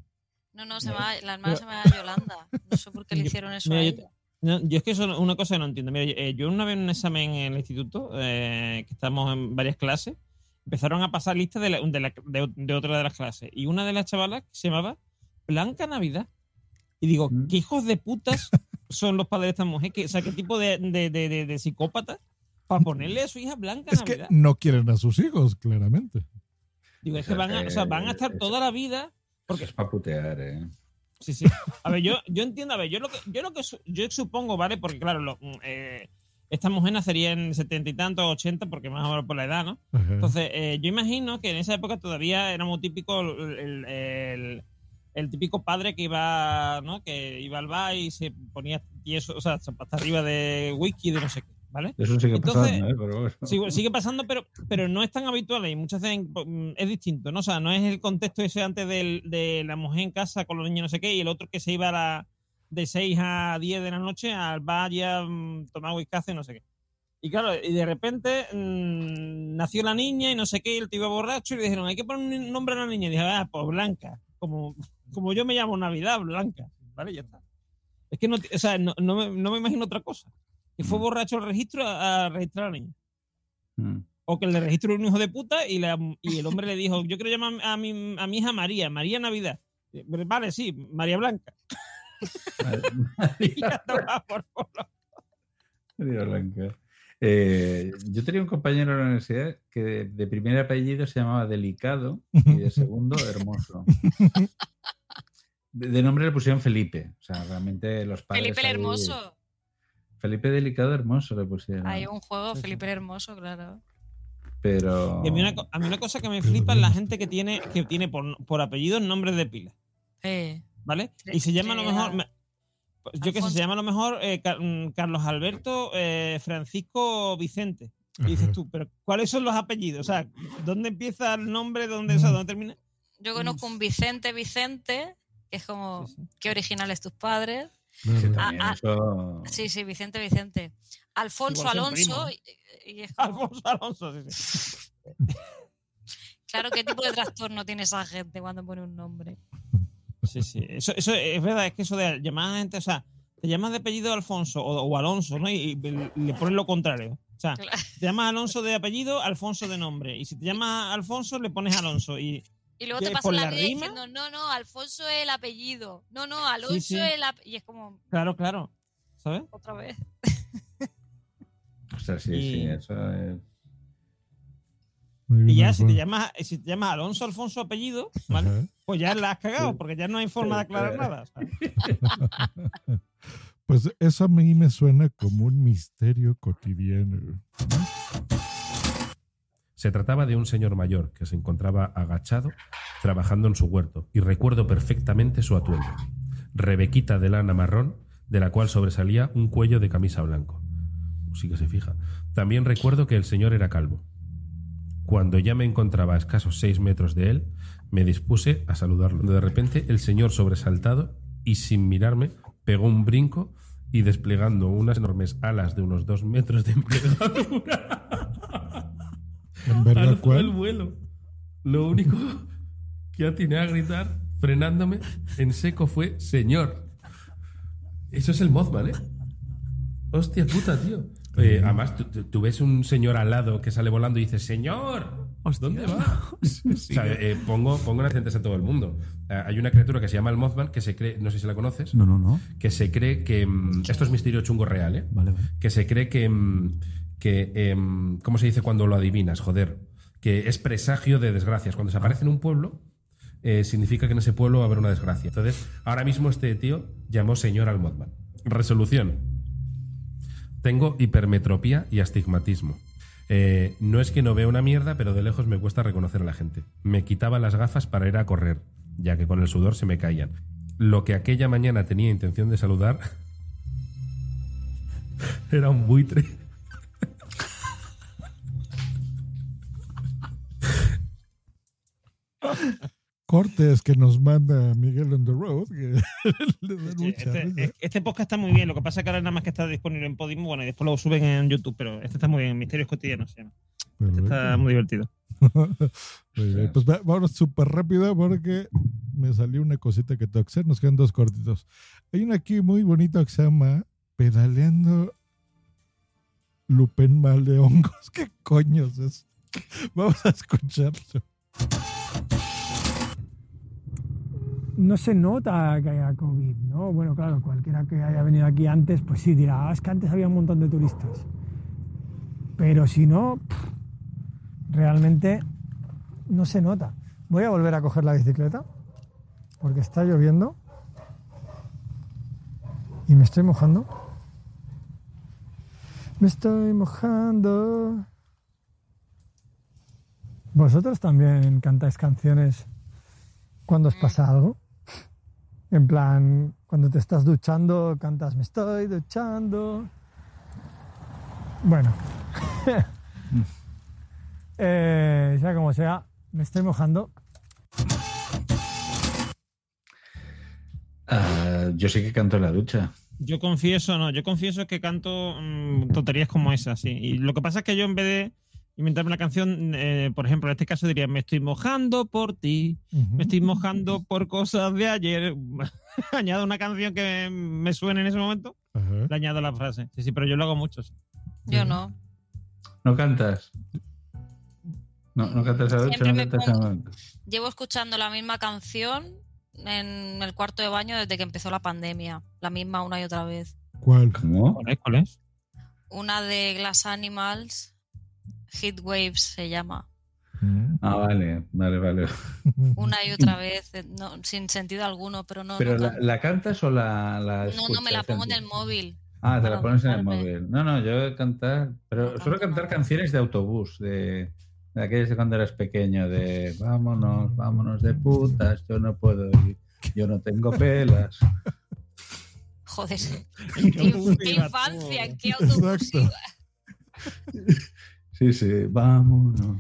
No, no, se llama, la hermana Pero- se llama Yolanda. No sé por qué le hicieron eso Mira, a yo, ella. no, yo es que eso es una cosa que no entiendo. Mira, yo, eh, yo una vez en un examen en el instituto, eh, que estamos en varias clases, empezaron a pasar listas de, la- de, la- de- de otra de las clases. Y una de las chavalas se llamaba Blanca Navidad. Y digo, ¿qué hijos de putas [laughs] son los padres de esta mujer? ¿Qué, o sea, ¿qué tipo de, de, de, de- de psicópatas para ponerle a su hija Blanca Es que Navidad? no quieren a sus hijos, claramente. Digo, es que van a, o sea, van a estar toda la vida. Porque, Es para putear, ¿eh? Sí, sí. A ver, yo, yo entiendo, a ver, yo lo que, yo lo que su- yo supongo, ¿vale? Porque claro, lo- mm, eh, esta mujer nacería en setenta y tantos, ochenta, porque más o menos por la edad, ¿no? Ajá. Entonces, eh, yo imagino que en esa época todavía era muy típico el, el- el- el típico padre que iba, ¿no? Que iba al bar y se ponía tieso, o sea, hasta arriba de wiki, de no sé qué, ¿vale? Eso sigue Entonces, pasando, ¿eh? Pero bueno. Sigue, sigue pasando, pero, pero no es tan habitual y muchas veces mm, es distinto, ¿no? O sea, no es el contexto ese antes del- de la mujer en casa con los niños no sé qué y el otro que se iba a la- de 6 a 10 de la noche al bar ya mm, tomar whisky y no sé qué. Y claro, y de repente mm, nació la niña y no sé qué, y el tío iba borracho y le dijeron, hay que poner un nombre a la niña. Y dije, ah, pues Blanca, como, como yo me llamo Navidad, Blanca. ¿Vale? Ya está. Es que no, o sea, no, no me, no me imagino otra cosa. Que fue borracho el registro a, a registrar a la niña. Mm. O que le registró un hijo de puta y, la- y el hombre le dijo, yo quiero llamar a mi, a mi hija María, María Navidad. Vale, sí, María Blanca. [laughs] Y a tomar por culo. María Blanca. Eh, yo tenía un compañero en la universidad que de, de primer apellido se llamaba Delicado y de [laughs] segundo Hermoso. [laughs] De, de nombre le pusieron Felipe. O sea, realmente los padres. Felipe el ahí- Hermoso. Felipe Delicado Hermoso le pusieron. Hay un juego, Felipe el Hermoso, claro. Pero. Y a, mí una, co- a mí una cosa que me flipa es la gente que tiene, que tiene por, por apellido nombres de pila. Eh, ¿Vale? Y se llama a lo mejor. Yo qué sé, se llama a lo mejor eh, mm, Carlos Alberto eh, Francisco Vicente. Y dices tú, pero ¿cuáles son los apellidos? O sea, ¿dónde empieza el nombre? ¿Dónde, o sea, ¿dónde termina? Yo conozco un Vicente Vicente, que es como, qué originales tus padres. Sí, Ah, ah, eso- sí, sí, Vicente Vicente. Alfonso Alonso. y- y es como- Alfonso Alonso, sí, sí. [laughs] claro, ¿qué tipo de trastorno tiene esa gente cuando pone un nombre? Sí, sí. Eso, eso es verdad, es que eso de llamar a gente, o sea, te llamas de apellido Alfonso o, o Alonso, ¿no? Y, y le pones lo contrario. O sea, te llamas Alonso de apellido, Alfonso de nombre. Y si te llamas Alfonso, le pones Alonso. Y, Y luego te por la la vida rima, diciendo, no, no, Alfonso es el apellido. No, no, Alonso sí. es el apellido. Y es como, Claro, claro. ¿Sabes? otra vez. [laughs] O sea, sí, Y- sí, eso es. Y ya, si te llamas, si te llamas Alonso Alfonso apellido, ¿vale? Pues ya [laughs] la has cagado, porque ya no hay forma de aclarar nada. ¿sabes? [laughs] Pues eso a mí me suena como un misterio cotidiano. Se trataba de un señor mayor que se encontraba agachado trabajando en su huerto y recuerdo perfectamente su atuendo. Rebequita de lana marrón de la cual sobresalía un cuello de camisa blanco. Sí que se fija. También recuerdo que el señor era calvo. Cuando ya me encontraba a escasos seis metros de él, me dispuse a saludarlo. De repente, el señor sobresaltado y sin mirarme, pegó un brinco y desplegando unas enormes alas de unos dos metros de [laughs] envergadura, ¿En verdad cuál? el vuelo. Lo único que atiné a gritar, frenándome en seco, fue Señor. Eso es el Mothman, ¿eh? Hostia puta, tío. Eh, además, tú, ves un señor al lado que sale volando y dices, ¡Señor! ¿Dónde va? [laughs] O sea, eh, pongo, pongo en antecedentes a todo el mundo. Eh, hay una criatura que se llama el Mothman que se cree, no sé si la conoces. No, no, no. Que se cree que. mm, esto es misterio chungo real, ¿eh? Vale, vale. Que se cree que. mm, que em, ¿Cómo se dice cuando lo adivinas? Joder. Que es presagio de desgracias. Cuando se aparece en un pueblo, eh, significa que en ese pueblo va a haber una desgracia. Entonces, ahora mismo este tío llamó señor al Mothman. Resolución. Tengo hipermetropía y astigmatismo. Eh, no es que no vea una mierda, pero de lejos me cuesta reconocer a la gente. Me quitaba las gafas para ir a correr, ya que con el sudor se me caían. Lo que aquella mañana tenía intención de saludar [laughs] era un buitre. Cortes que nos manda Miguel on the road. Que [laughs] le dan Sí, mucha este, este podcast está muy bien. Lo que pasa es que ahora nada más que está disponible en Podimo, bueno, y después lo suben en YouTube, pero este está muy bien. Misterios cotidianos se llama. Este está muy divertido. [laughs] Muy bien, Pues va- vámonos súper rápido porque me salió una cosita que tengo que hacer. Nos quedan dos cortitos. Hay uno aquí muy bonito que se llama Pedaleando Lupen Mal de Hongos. [laughs] ¿Qué coños es? Vamos a escucharlo. No se nota que haya COVID, ¿no? Bueno, claro, cualquiera que haya venido aquí antes, pues sí dirá, "Ah, es que antes había un montón de turistas. Pero si no, realmente no se nota. Voy a volver a coger la bicicleta porque está lloviendo y me estoy mojando. Me estoy mojando. ¿Vosotros también cantáis canciones cuando os pasa algo? En plan, cuando te estás duchando, cantas, me estoy duchando. Bueno. [laughs] Eh, sea como sea, me estoy mojando. Ah, yo sí que canto en la ducha. Yo confieso, no, yo confieso que canto mm, tonterías como esas, sí. Y lo que pasa es que yo en vez de inventarme la canción, eh, por ejemplo, en este caso diría, me estoy mojando por ti, me estoy mojando por cosas de ayer. [laughs] añado una canción que me suene en ese momento, le añado la frase. Sí, sí, pero yo lo hago mucho. sí. Yo no. ¿No cantas? No, no cantas a no cantas pongo- la Llevo escuchando la misma canción en el cuarto de baño desde que empezó la pandemia. La misma una y otra vez. ¿Cuál? ¿Cómo? ¿Cuál es? ¿Cuál es? una de Glass Animals, Heat Waves se llama. Ah, vale, vale, vale. [laughs] Una y otra vez, no, sin sentido alguno, pero no. ¿Pero no, la, la cantas o la, la no, no, me la pongo en el móvil. Ah, te la pones en el móvil. No, no, yo cantar, pero suelo cantar canciones de autobús, de, de aquellas de cuando eras pequeño, de vámonos, vámonos de putas, yo no puedo ir, yo no tengo pelas. Joder. [laughs] ¿En qué ¿Qué, autobús qué iba infancia? qué autobús? [laughs] Sí, sí, vámonos.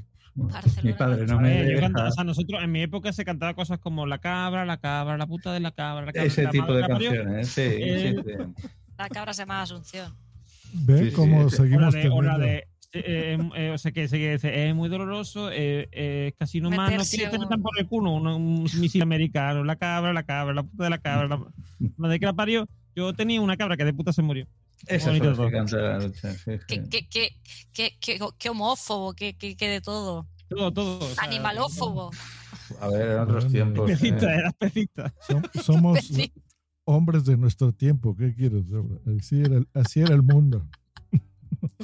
Mi padre no me yo cantaba- o sea, nosotros en mi época se cantaba cosas como la cabra, la cabra, la puta de la cabra, la cabra. Ese la tipo madre de la canciones, sí, Eh, sí, sí. La cabra se llama Asunción. Ve Sí, cómo sí. seguimos de, hora teniendo. de, eh, eh, eh, o sea, que se dice, es muy doloroso, eh, eh, es casi inhumano, que te metan por el culo un, un misil americano, la cabra, la cabra, la puta de la cabra, la [laughs] madre que la parió. Yo tenía una cabra que de puta se murió. Son las todo. que canta la lucha, sí, sí. Qué, qué, qué, qué, homófobo, qué, de todo. Todo, todo. o sea, Animalófobo. A ver, en otros tiempos. Pecita, eh. era pecita. Som- somos [laughs] Pecita. hombres de nuestro tiempo. ¿Qué quieres? Así era, el- así era el mundo.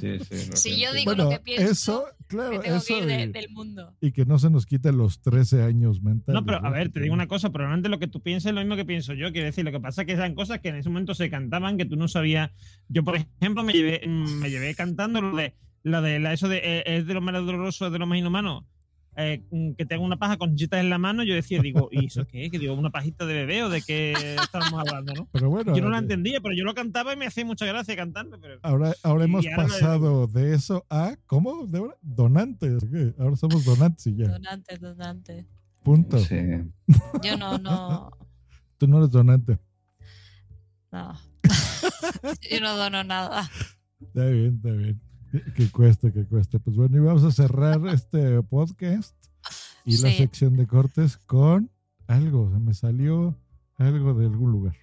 Sí, sí, lo Si yo digo Bueno, lo que pienso, eso, claro, me tengo eso que ir de- y- del mundo. Y que no se nos quiten los 13 años mentales. No, pero a ¿no? ver, te digo una cosa, probablemente lo que tú pienses es lo mismo que pienso yo. Quiero decir, lo que pasa es que eran cosas que en ese momento se cantaban que tú no sabías. Yo, por ejemplo, me llevé, me llevé cantando lo de, lo de la- eso de eh, es de lo más doloroso, es de lo más inhumano. Eh, mm, que tengo una paja con chitas en la mano, yo decía, digo, ¿y eso qué? Que digo, una pajita de bebé o de qué estábamos hablando, ¿no? Pero bueno, Yo no la eh, entendía, pero yo lo cantaba y me hacía mucha gracia cantarlo. Pero... Ahora, ahora hemos ahora me- pasado de eso a, ¿cómo? ¿De ahora? Donantes. ¿qué? Ahora somos donantes y ya. Donante, donante. Punto. [laughs] Yo no, no, Tú no eres donante. no. [laughs] Yo no dono nada. Está bien, está bien. [laughs] Que, cueste, que cueste. Pues bueno, y vamos a cerrar este podcast y la Sí. sección de cortes con algo. Se me salió algo de algún lugar.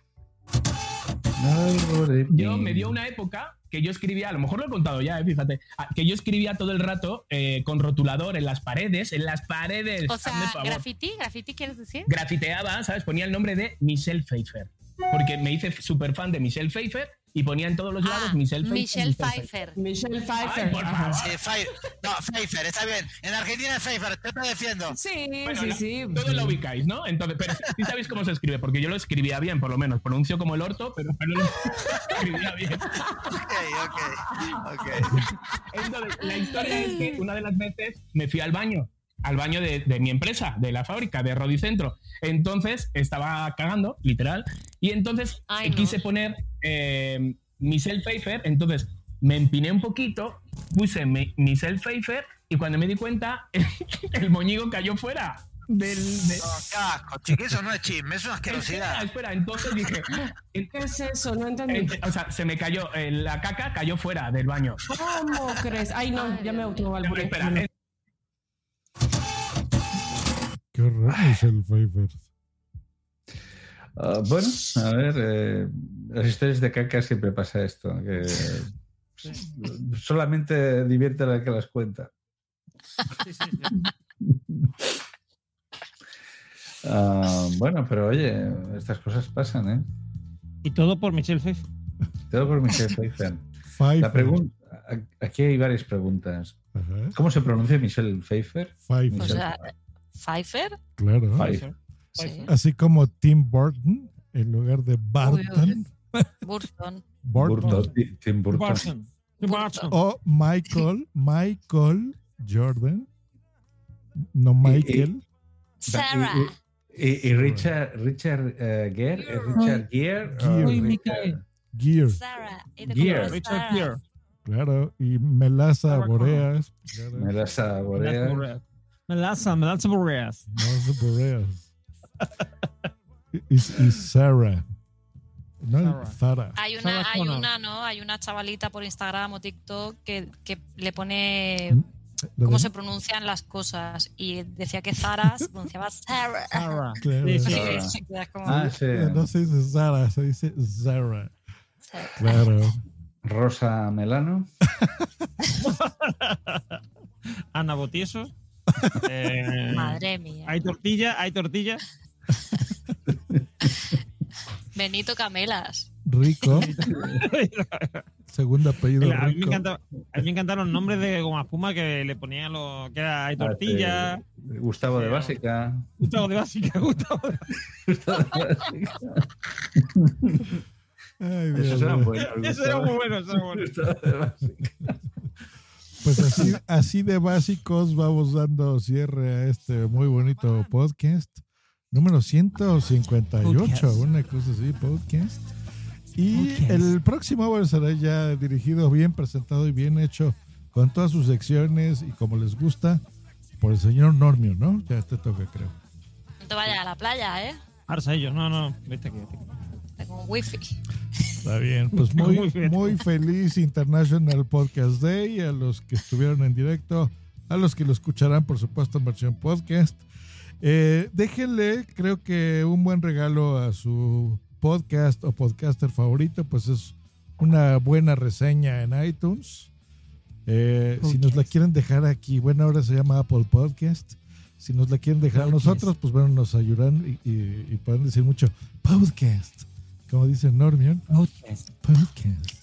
Yo me dio una época que yo escribía, a lo mejor lo he contado ya, eh, fíjate, ah, que yo escribía todo el rato eh, con rotulador en las paredes, en las paredes. O sea, graffiti, graffiti quieres decir? Grafiteaba, ¿sabes? Ponía el nombre de Michelle Pfeiffer. Porque me hice súper fan de Michelle Pfeiffer y ponía en todos los lados Michelle Pfeiffer. Michelle Pfeiffer. Michelle Pfeiffer. Ay, por favor. Sí, Pfeiffer. No, Pfeiffer, está bien. En Argentina es Pfeiffer, te estoy defiendo. Sí, Bueno, la- Todo lo ubicáis, ¿no? Entonces, pero sí sabéis cómo se escribe, porque yo lo escribía bien, por lo menos. Pronuncio como el orto, pero, pero lo escribía bien. Ok, ok, ok. Entonces, la historia es que una de las veces me fui al baño, al baño de, de mi empresa, de la fábrica, de Rodicentro. Entonces estaba cagando, literal, y entonces Ay, eh, no. quise poner eh, Michelle Pfeiffer, entonces me empiné un poquito, puse mi- Michelle Pfeiffer, y cuando me di cuenta, [laughs] el, moñigo cayó fuera. Del, de- No, qué asco, chiqui, eso no es chisme, es una asquerosidad. Espera, espera, entonces dije, ¿Qué [laughs] es eso? No entendí. Ent- O sea, se me cayó, eh, la caca cayó fuera del baño. ¿Cómo crees? Ay, no, ya me autovalvoré. Espera, Qué horror, Michelle Pfeiffer. Ah, bueno, a ver, eh, las historias de caca siempre pasa esto, que [laughs] solamente divierte la que las cuenta. [laughs] Ah, bueno, pero oye, estas cosas pasan, ¿eh? Y todo por Michelle Pfeiffer. Todo por Michelle Pfeiffer. Pfeiffer. La pregunta, aquí hay varias preguntas. ¿Cómo se pronuncia Michelle Pfeiffer? Pfeiffer. O sea, Pfeiffer. Claro. Pfeiffer. Sí. Así como Tim Burton en lugar de Barton. [laughs] Burton. Burton. Burton, Ti- Tim Burton. Barton. Barton. O Michael, [laughs] Michael Jordan. No Michael. Sarah. Y, Richard, Richard eh, Gere, ¿es Richard Gere. Gere. Gear. Sarah. Gere. Richard. Gere. Claro. Y Melaza Boreas. Claro. Melassa Boreas. Melassa, Melassa Boreas. Melaza Boreas. y, y Sarah. No, Zara. Hay una, Sarah hay una, ¿no? Hay una chavalita por Instagram o TikTok que, que le pone ¿Mm? Cómo se pronuncian las cosas y decía que Zara se pronunciaba Sarah. Sarah. [laughs] Claro. Sí, sí, [laughs] como- Ah, sí. No se dice Zara, se dice Zara. Claro. Rosa Melano. [laughs] Ana Botieso. Eh, Madre mía. Hay tortilla, hay tortilla. [laughs] Benito Camelas. Rico. [laughs] Segundo apellido A mí, me encanta- a mí me encantaron los nombres de goma espuma que le ponían los que era hay tortilla. Ah, sí. [laughs] Gustavo de Básica. Gustavo de básica, Gustavo de Ay, Esos Dios eran mío. buenos. Eso era muy bueno, eso era bueno. Pues así, así de básicos vamos dando cierre a este muy bonito podcast. Número 158, Podcast. una cosa así, podcast. Y Podcast. el próximo bueno, será ya dirigido, bien presentado y bien hecho, con todas sus secciones y como les gusta, por el señor Normio, ¿no? Ya te toca, creo. No te vayas a la playa, ¿eh? Arsa ellos, no, no, viste que. Tengo un wifi. Está bien, [laughs] pues muy, Muy feliz International Podcast Day a los que estuvieron en directo, a los que lo escucharán, por supuesto, en versión podcast. Eh, déjenle, creo que un buen regalo a su podcast o podcaster favorito, pues es una buena reseña en iTunes. Eh, si nos la quieren dejar aquí, bueno, ahora se llama Apple Podcast. Si nos la quieren dejar a nosotros, pues bueno, nos ayudan y, y- y pueden decir mucho podcast, como dice Normion. Podcast. Podcast.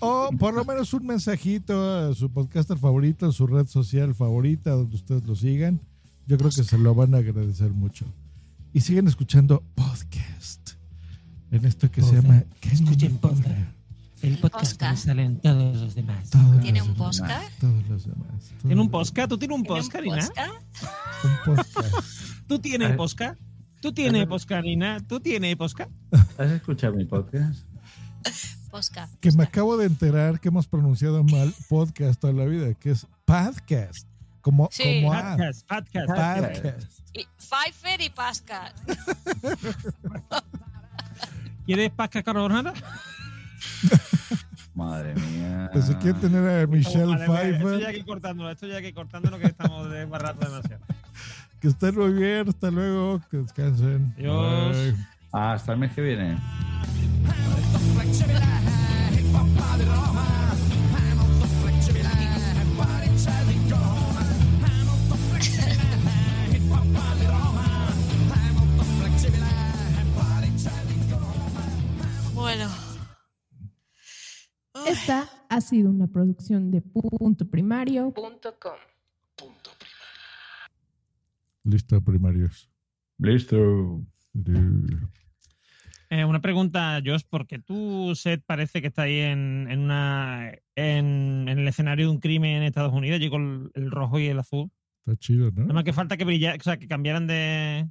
O por lo menos un mensajito a su podcaster favorito, en su red social favorita, donde ustedes lo sigan. Yo creo que se lo van a agradecer mucho. Y siguen escuchando podcast. En esto que se llama Escuchen podcast. El podcast donde salen todos los demás. Todos ¿Tiene los un demás, podcast? Todos los demás. ¿Tiene un podcast? ¿Tú tienes un podcast? Un podcast. ¿Tú tienes Ah. podcast? ¿Tú tienes podcast, Nina? ¿Tú tienes podcast? ¿Has escuchado mi podcast? Posca. Que me acabo de enterar que hemos pronunciado mal podcast toda la vida, que es podcast. Como, Sí. como A. Podcast, podcast. Podcast. Y Pfeiffer y Pascal. [laughs] ¿Quieres pasca carbonara? Madre mía. Pues si quieren tener a Michelle vale, Esto ya Pfeiffer, hay que cortándolo, esto ya hay que cortándolo que estamos desbarrando demasiado. Que estén muy bien. Hasta luego. Que descansen. Adiós. Bye. Hasta el mes que viene. Bueno. Esta ha sido una producción de punto primario. Listo, primarios. Listo. Eh, una pregunta, Josh, porque tú, Seth, parece que está ahí en, en una en, en el escenario de un crimen en Estados Unidos, allí con el, el rojo y el azul. Está chido, ¿no? Nada más que falta que brillara, o sea, que cambiaran de,